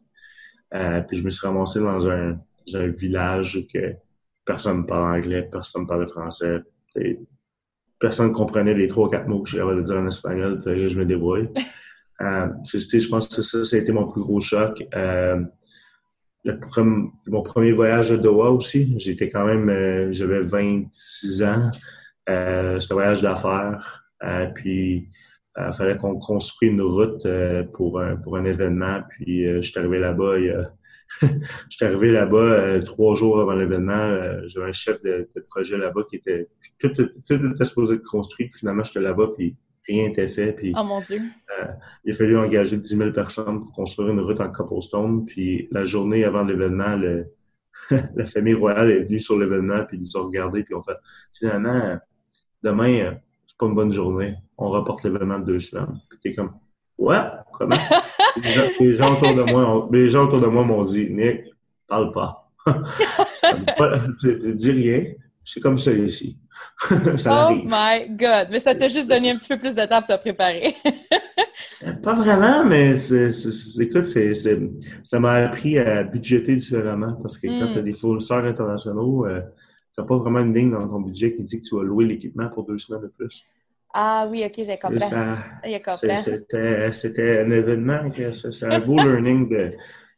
Euh, puis je me suis ramassé dans un, village que personne ne parlait anglais, personne ne parlait français. Personne ne comprenait les trois ou quatre mots que j'avais de dire en espagnol, je me débrouille. Euh, je pense que ça, ça a été mon plus gros choc. Mon premier voyage à Doha aussi, j'étais quand même, j'avais 26 ans. C'était un voyage d'affaires. puis, il fallait qu'on construise une route pour, un, pour un événement. Puis, je suis arrivé là-bas il je suis arrivé là-bas trois jours avant l'événement. J'avais un chef de, projet là-bas qui était tout, tout, tout était supposé être construit. finalement, j'étais là-bas, puis rien n'était fait. Puis, oh mon Dieu. Euh, il a fallu engager 10 000 personnes pour construire une route en cobblestone. Puis la journée avant l'événement, la famille royale est venue sur l'événement, puis ils nous ont regardé, puis on fait finalement, demain, euh, c'est pas une bonne journée. On reporte l'événement de deux semaines. Puis t'es comme, ouais, comment? les, gens, autour de moi, les gens autour de moi m'ont dit, Nick, parle pas. pas dis rien. C'est comme ça ici. oh my God! Mais ça t'a juste donné un petit peu plus de temps pour te préparer. Pas vraiment, mais écoute, ça m'a appris à budgéter différemment parce que quand tu as hmm. des fournisseurs internationaux, euh, tu n'as pas vraiment une ligne dans ton budget qui dit que tu vas louer l'équipement pour deux semaines de plus. Ah oui, ok, j'ai compris. C'était un événement, c'est un beau learning de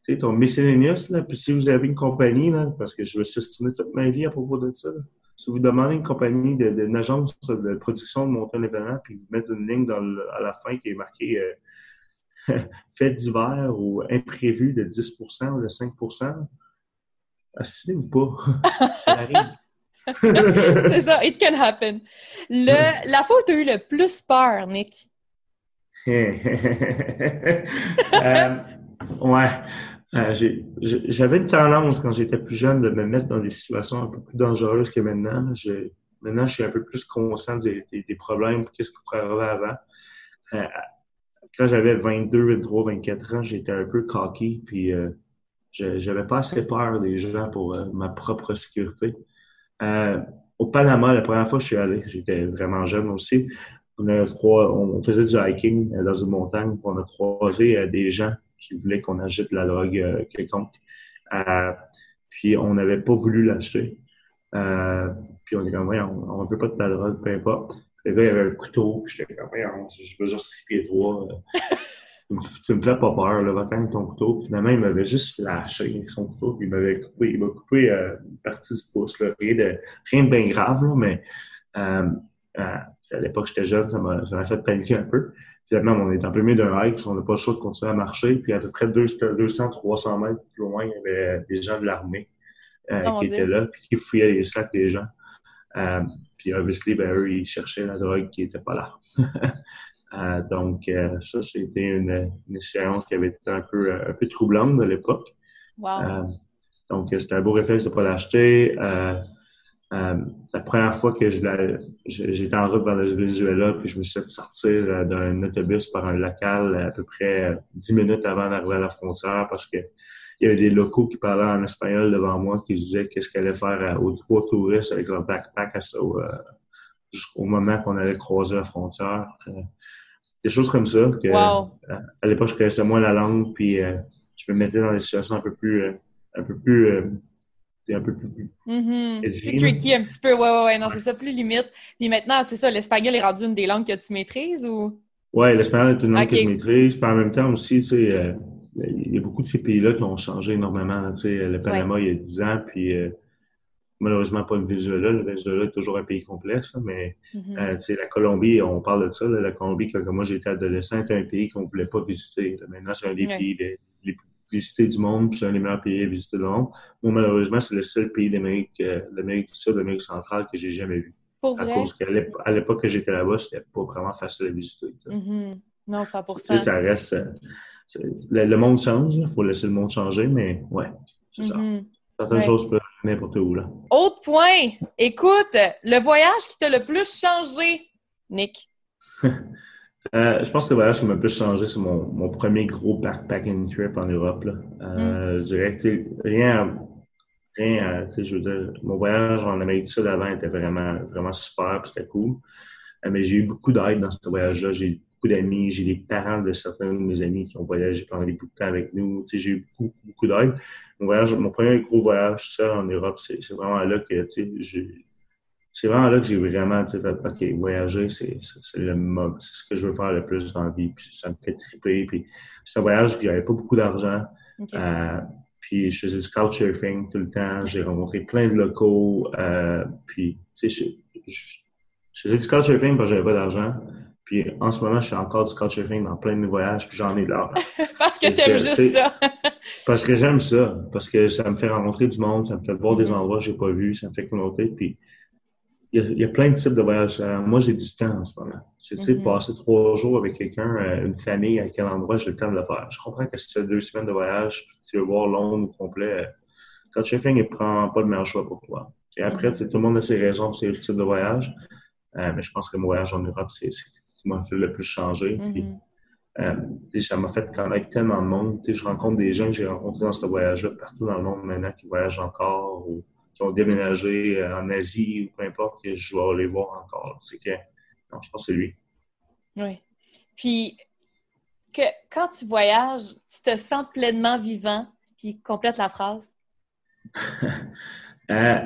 tu sais, ton miscellaneous, là, puis si vous avez une compagnie, là, parce que je vais s'estimer toute ma vie à propos de ça, si vous demandez à une compagnie, d'une agence de production de monter un événement, puis vous mettez une ligne à la fin qui est marquée euh, fait d'hiver ou imprévu de 10% ou de 5% asseyez-vous pas. ça arrive. C'est ça, it can happen. la fois où tu as eu le plus peur, Nick? Euh, ouais. Euh, j'avais une tendance quand j'étais plus jeune de me mettre dans des situations un peu plus dangereuses que maintenant. maintenant, je suis un peu plus conscient des, problèmes, qu'est-ce qui pourrait arriver avant. Euh, quand j'avais 22, 23, 24 ans, j'étais un peu cocky, puis euh, j'avais pas assez peur des gens pour ma propre sécurité. Au Panama, la première fois que je suis allé, j'étais vraiment jeune aussi. On, faisait du hiking dans une montagne, on a croisé des gens qui voulait qu'on achète la drogue euh, quelconque. Euh, puis on n'avait pas voulu l'acheter. Euh, puis on dit comme, on ne veut pas de la drogue, peu importe. Le gars, il avait un couteau, j'étais comme, besoin de 6 pieds 3. tu me fais pas peur, là, va ton couteau. finalement, il m'avait juste lâché avec son couteau, puis il m'avait coupé, il m'a coupé une partie du pouce, là. Rien, de, rien de bien grave, là, mais à l'époque, j'étais jeune, ça m'a fait paniquer un peu finalement, on est en plein milieu d'un hike, on n'a pas le choix de continuer à marcher. Puis à peu près 200-300 mètres plus loin, il y avait des gens de l'armée euh, oh, qui étaient là, puis qui fouillaient les sacs des gens. Euh, puis obviously, ben, eux, ils cherchaient la drogue qui n'était pas là. Euh, donc, ça, c'était une, une, séance qui avait été un peu, un peu troublante de l'époque. Wow. donc, c'était un beau réflexe de ne pas l'acheter. Euh, la première fois que j'étais en route vers le Venezuela, puis je me suis fait sortir euh, d'un autobus par un local à peu près 10 euh, minutes avant d'arriver à la frontière parce que il y avait des locaux qui parlaient en espagnol devant moi qui disaient qu'est-ce qu'elle allait faire aux trois touristes avec leur backpack à jusqu'au moment qu'on allait croiser la frontière. Des choses comme ça. Que, à l'époque, je connaissais moins la langue, puis je me mettais dans des situations un peu plus, un peu plus c'est un peu plus, mm-hmm. plus tricky un petit peu. Ouais, ouais, ouais. Non, c'est ça, plus limite. Puis maintenant, c'est ça, l'espagnol est rendu une des langues que tu maîtrises ou? Oui, l'espagnol est une langue que je maîtrise. Puis en même temps aussi, tu sais, euh, il y a beaucoup de ces pays-là qui ont changé énormément. Tu sais, le Panama, il y a 10 ans, puis euh, malheureusement pas le Venezuela. Le Venezuela est toujours un pays complexe, mais euh, sais, la Colombie, on parle de ça. la Colombie, quand moi j'étais adolescent, était un pays qu'on ne voulait pas visiter. Maintenant, c'est un des pays les, les plus visiter du monde, puis c'est un des meilleurs pays à visiter le monde. Moi, malheureusement, c'est le seul pays d'Amérique, euh, du Sud, d'Amérique centrale que j'ai jamais vu. Pour à cause qu'à l'époque que j'étais là-bas, c'était pas vraiment facile à visiter. Mm-hmm. Non, 100 ça reste. Euh, le, monde change, il faut laisser le monde changer, mais ouais, c'est ça. Mm-hmm. Certaines choses peuvent n'importe où. Là. Autre point, écoute, le voyage qui t'a le plus changé, Nick? Euh, je pense que le voyage qui m'a le plus changé, c'est mon, mon, premier gros backpacking trip en Europe. Là. Euh, mm. Je dirais que rien, rien je veux dire, mon voyage en Amérique du Sud avant était vraiment, vraiment super, c'était cool. mais j'ai eu beaucoup d'aide dans ce voyage-là. J'ai beaucoup d'amis, j'ai des parents de certains de mes amis qui ont voyagé pendant beaucoup de temps avec nous. Tu sais, j'ai eu beaucoup, beaucoup d'aide. Mon voyage, mon premier gros voyage seul en Europe, c'est vraiment là que, tu sais, c'est vraiment là que j'ai vraiment fait, OK, voyager, c'est le c'est ce que je veux faire le plus dans la vie. Puis ça me fait triper. Puis c'est un voyage où j'avais pas beaucoup d'argent. Euh, puis je faisais du couchsurfing tout le temps. J'ai rencontré plein de locaux. Euh, puis, tu sais, je, je, faisais du couchsurfing parce que j'avais pas d'argent. Puis en ce moment, je fais encore du couchsurfing dans plein de voyages, puis j'en ai de l'argent. parce que tu aimes juste ça. parce que j'aime ça. Parce que ça me fait rencontrer du monde, ça me fait voir des endroits que j'ai pas vus, ça me fait communauté. Puis il y, a, plein de types de voyages. Euh, moi, j'ai du temps en ce moment. C'est tu sais, mm-hmm. passer trois jours avec quelqu'un, euh, une famille, à quel endroit j'ai le temps de le faire. Je comprends que si tu fais deux semaines de voyage, tu veux voir Londres au complet, tu fais, il prend pas le meilleur choix pour toi. Et après, mm-hmm. tout le monde a ses raisons pour ses types de voyage. Euh, mais je pense que mon voyage en Europe, c'est ce qui m'a fait le plus changer. Mm-hmm. ça m'a fait connaître tellement de monde. je rencontre des gens que j'ai rencontrés dans ce voyage-là partout dans le monde maintenant qui voyagent encore. Ou, qui ont déménagé euh, en Asie ou peu importe, que je vais les voir encore. C'est que, non, je pense que c'est lui. Oui. Puis, que, quand tu voyages, tu te sens pleinement vivant, puis complète la phrase? Euh,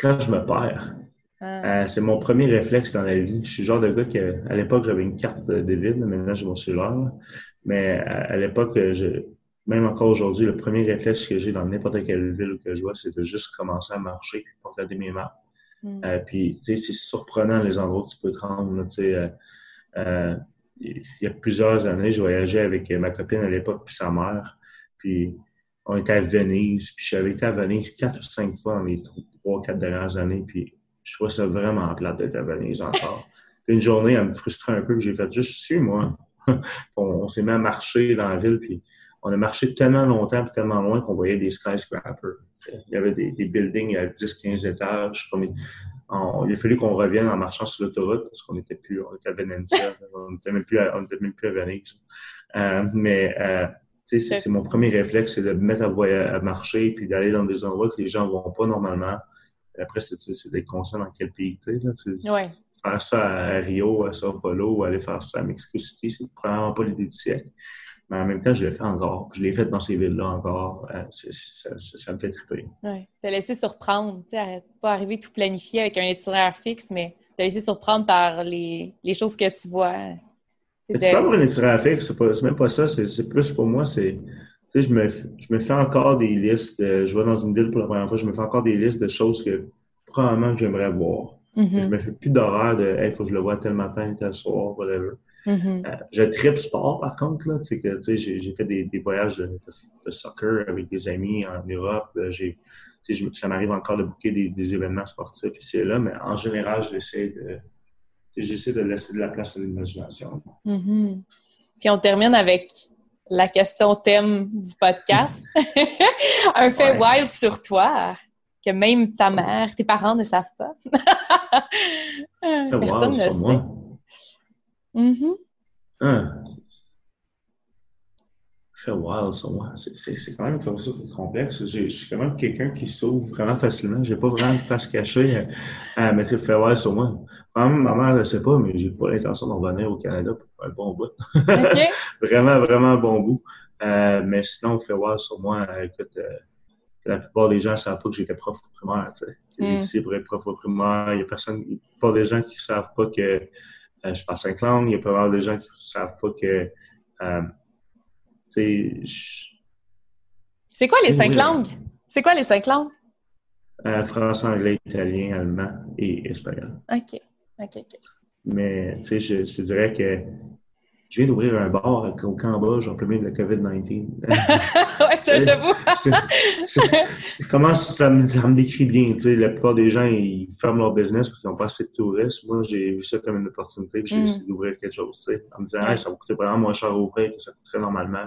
quand je me perds. Ah. Euh, c'est mon premier réflexe dans la vie. Je suis le genre de gars que, à l'époque, j'avais une carte de vide, maintenant j'ai mon cellulaire. Mais à l'époque, je, même encore aujourd'hui, le premier réflexe que j'ai dans n'importe quelle ville que je vois, c'est de juste commencer à marcher puis regarder mes maps. Mm. Euh, puis, tu sais, c'est surprenant les endroits où tu peux te rendre. Tu sais, euh, euh, il y a plusieurs années, je voyageais avec ma copine à l'époque puis sa mère. Puis, on était à Venise. Puis, j'avais été à Venise quatre ou cinq fois dans les trois, quatre dernières années. Puis, je trouvais ça vraiment plate d'être à Venise encore. une journée, elle me frustrait un peu. J'ai fait juste, suis-moi. on, on s'est mis à marcher dans la ville. Puis, on a marché tellement longtemps et tellement loin qu'on voyait des skyscrapers. Il y avait des, buildings à 10-15 étages. il a fallu qu'on revienne en marchant sur l'autoroute parce qu'on n'était plus on était à Venezia. on n'était même, plus à, à Venise. Euh, mais euh, c'est mon premier réflexe, c'est de me mettre à, marcher puis d'aller dans des endroits que les gens ne vont pas normalement. Après, c'est d'être conscient dans quel pays tu es. Faire ça à Rio, à Sao Paulo, ou aller faire ça à Mexico City, c'est vraiment pas l'idée du siècle. Mais en même temps, je l'ai fait encore. Je l'ai fait dans ces villes-là encore. Euh, ça, me fait triper. Oui. T'as laissé surprendre. Tu pas arriver tout planifié avec un itinéraire fixe, mais t'as laissé surprendre par les, les, choses que tu vois. Tu peux avoir un itinéraire fixe, c'est même pas ça. C'est plus pour moi, c'est. Tu sais, je me, je me fais encore des listes. je vais dans une ville pour la première fois, je me fais encore des listes de choses que probablement que j'aimerais voir. Mm-hmm. Je me fais plus d'horaire de il faut que je le vois tel matin, tel soir, whatever. Mm-hmm. Euh, je tripe sport, par contre. Là, que, j'ai, fait des, voyages de, soccer avec des amis en Europe. Euh, j'ai, ça m'arrive encore de booker des, événements sportifs ici et là, mais en général, j'essaie de, j'essaie de laisser de la place à l'imagination. Mm-hmm. Puis on termine avec la question thème du podcast. Un fait wild sur toi que même ta mère, tes parents ne savent pas. Personne ne sait. Ah, fait wild sur moi. C'est quand même comme ça complexe. Je suis quand même quelqu'un qui s'ouvre vraiment facilement. J'ai pas vraiment de face cachée à, mettre fait wild sur moi. Ma mère ne sait pas, mais j'ai pas l'intention d'en revenir au Canada pour un bon bout. vraiment, vraiment un bon bout. Euh, mais sinon, fait wild sur moi, écoute, euh, la plupart des gens ne savent pas que j'étais prof primaire. Mm. Ici, pour être prof primaire, il y a personne, la plupart des gens qui ne savent pas que euh, je parle cinq langues. Il y a pas mal de gens qui ne savent pas que. Euh, c'est quoi les cinq langues? C'est quoi les cinq langues? Euh, français, anglais, italien, allemand et espagnol. OK. OK, OK. Mais, tu sais, je, te dirais que je viens d'ouvrir un bar au Cambodge en plein milieu de la COVID-19. ouais, ça, j'avoue. comment ça me, ça me, décrit bien. Tu sais, la plupart des gens, ils ferment leur business parce qu'ils n'ont pas assez de touristes. Moi, j'ai vu ça comme une opportunité j'ai mm. décidé d'ouvrir quelque chose. Tu sais, en me disant, ça va coûter vraiment moins cher à ouvrir que ça coûterait normalement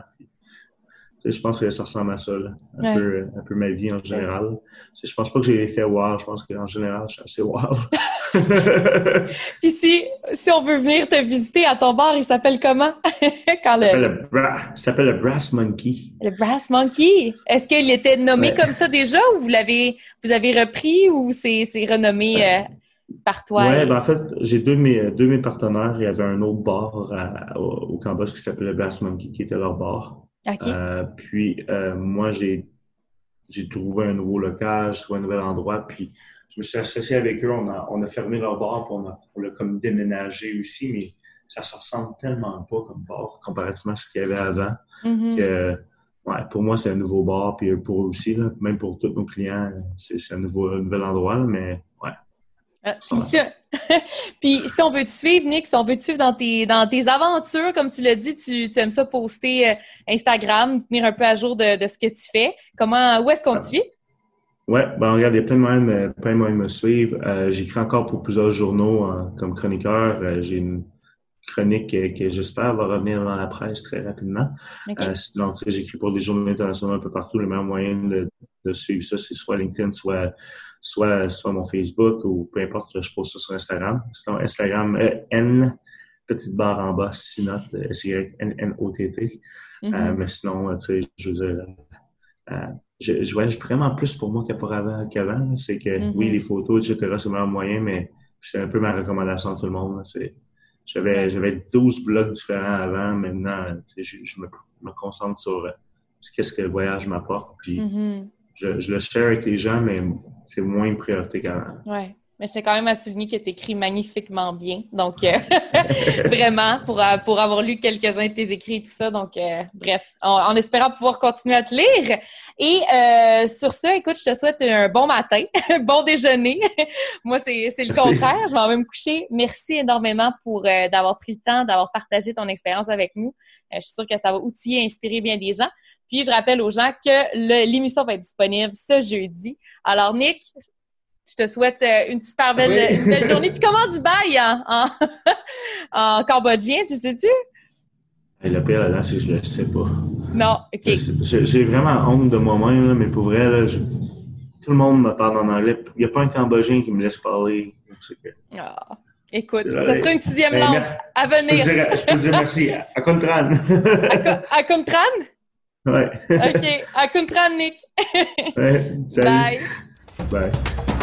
je pense que ça ressemble à ça, Un, peu, un, peu, ma vie en général. Je pense pas que j'ai fait wow, je pense qu'en général, je suis assez wow. Puis si, si on veut venir te visiter à ton bar, il s'appelle comment? Quand le... Il s'appelle le Brass Monkey. Le Brass Monkey? Est-ce qu'il était nommé comme ça déjà ou vous l'avez vous avez repris ou c'est renommé? Euh? par toi? Oui, ben en fait, j'ai deux de mes, deux mes partenaires. Il y avait un autre bar au, Cambodge qui s'appelait Blast Monkey, qui était leur bar. Euh, puis euh, moi, j'ai j'ai trouvé un nouveau local, j'ai trouvé un nouvel endroit, puis je me suis associé avec eux. On a, on a fermé leur bar, puis on a, on l'a comme déménagé aussi, mais ça se ressemble tellement pas comme bar comparativement à ce qu'il y avait avant mm-hmm. que ouais, pour moi, c'est un nouveau bar, puis pour eux aussi, là, même pour tous nos clients, c'est, un, nouveau, un nouvel endroit, mais Ah, puis, si on veut te suivre, Nick, si on veut te suivre dans tes, dans tes aventures, comme tu l'as dit, tu, tu aimes ça poster euh, Instagram, tenir un peu à jour de, de ce que tu fais. Comment, où est-ce qu'on te suit? Oui, ben regarde, il y a plein de moyens, euh, plein de moyens de me suivre. Euh, j'écris encore pour plusieurs journaux comme chroniqueur. j'ai une chronique que, j'espère va revenir dans la presse très rapidement. Okay. sinon, j'écris pour des journaux internationaux un peu partout. Le meilleur moyen de, de suivre ça, c'est soit LinkedIn, soit soit, soit mon Facebook ou peu importe, je pose ça sur Instagram. Sinon, Instagram, euh, N, petite barre en bas, Sinot, S-Y-N-N-O-T-T. Mm-hmm. euh, mais sinon, tu sais, je veux dire, euh, je, je voyage vraiment plus pour moi qu'avant. C'est que, oui, les photos, etc., c'est le meilleur moyen, mais c'est un peu ma recommandation à tout le monde. J'avais, j'avais 12 blogs différents avant. Maintenant, je, je me, me, concentre sur euh, ce que le voyage m'apporte. Puis, mm-hmm je, le share avec les gens, mais c'est moins une priorité qu'avant. Oui. Mais c'est quand même à souligner que tu écris magnifiquement bien. Donc, euh, vraiment, pour, euh, pour avoir lu quelques-uns de tes écrits et tout ça. Donc, euh, bref, en, espérant pouvoir continuer à te lire. Et sur ça, écoute, je te souhaite un bon matin, bon déjeuner. Moi, c'est le contraire. Je vais même me coucher. Merci énormément pour d'avoir pris le temps, d'avoir partagé ton expérience avec nous. je suis sûre que ça va outiller et inspirer bien des gens. Puis je rappelle aux gens que l'émission va être disponible ce jeudi. Alors, Nick, je te souhaite euh, une super belle, belle journée. Puis comment du bail en, en, cambodgien, tu sais-tu? Le pire là-dedans, c'est que je ne le sais pas. Non, OK. J'ai vraiment honte de moi-même, mais pour vrai, là, tout le monde me parle en anglais. Il n'y a pas un Cambodgien qui me laisse parler. Ah, écoute, ça serait une sixième ben, langue à venir. Je peux, dire, merci. À Contran. à, Contran? Ouais. OK. À Contran, Nick. ouais, salut. Bye. Bye.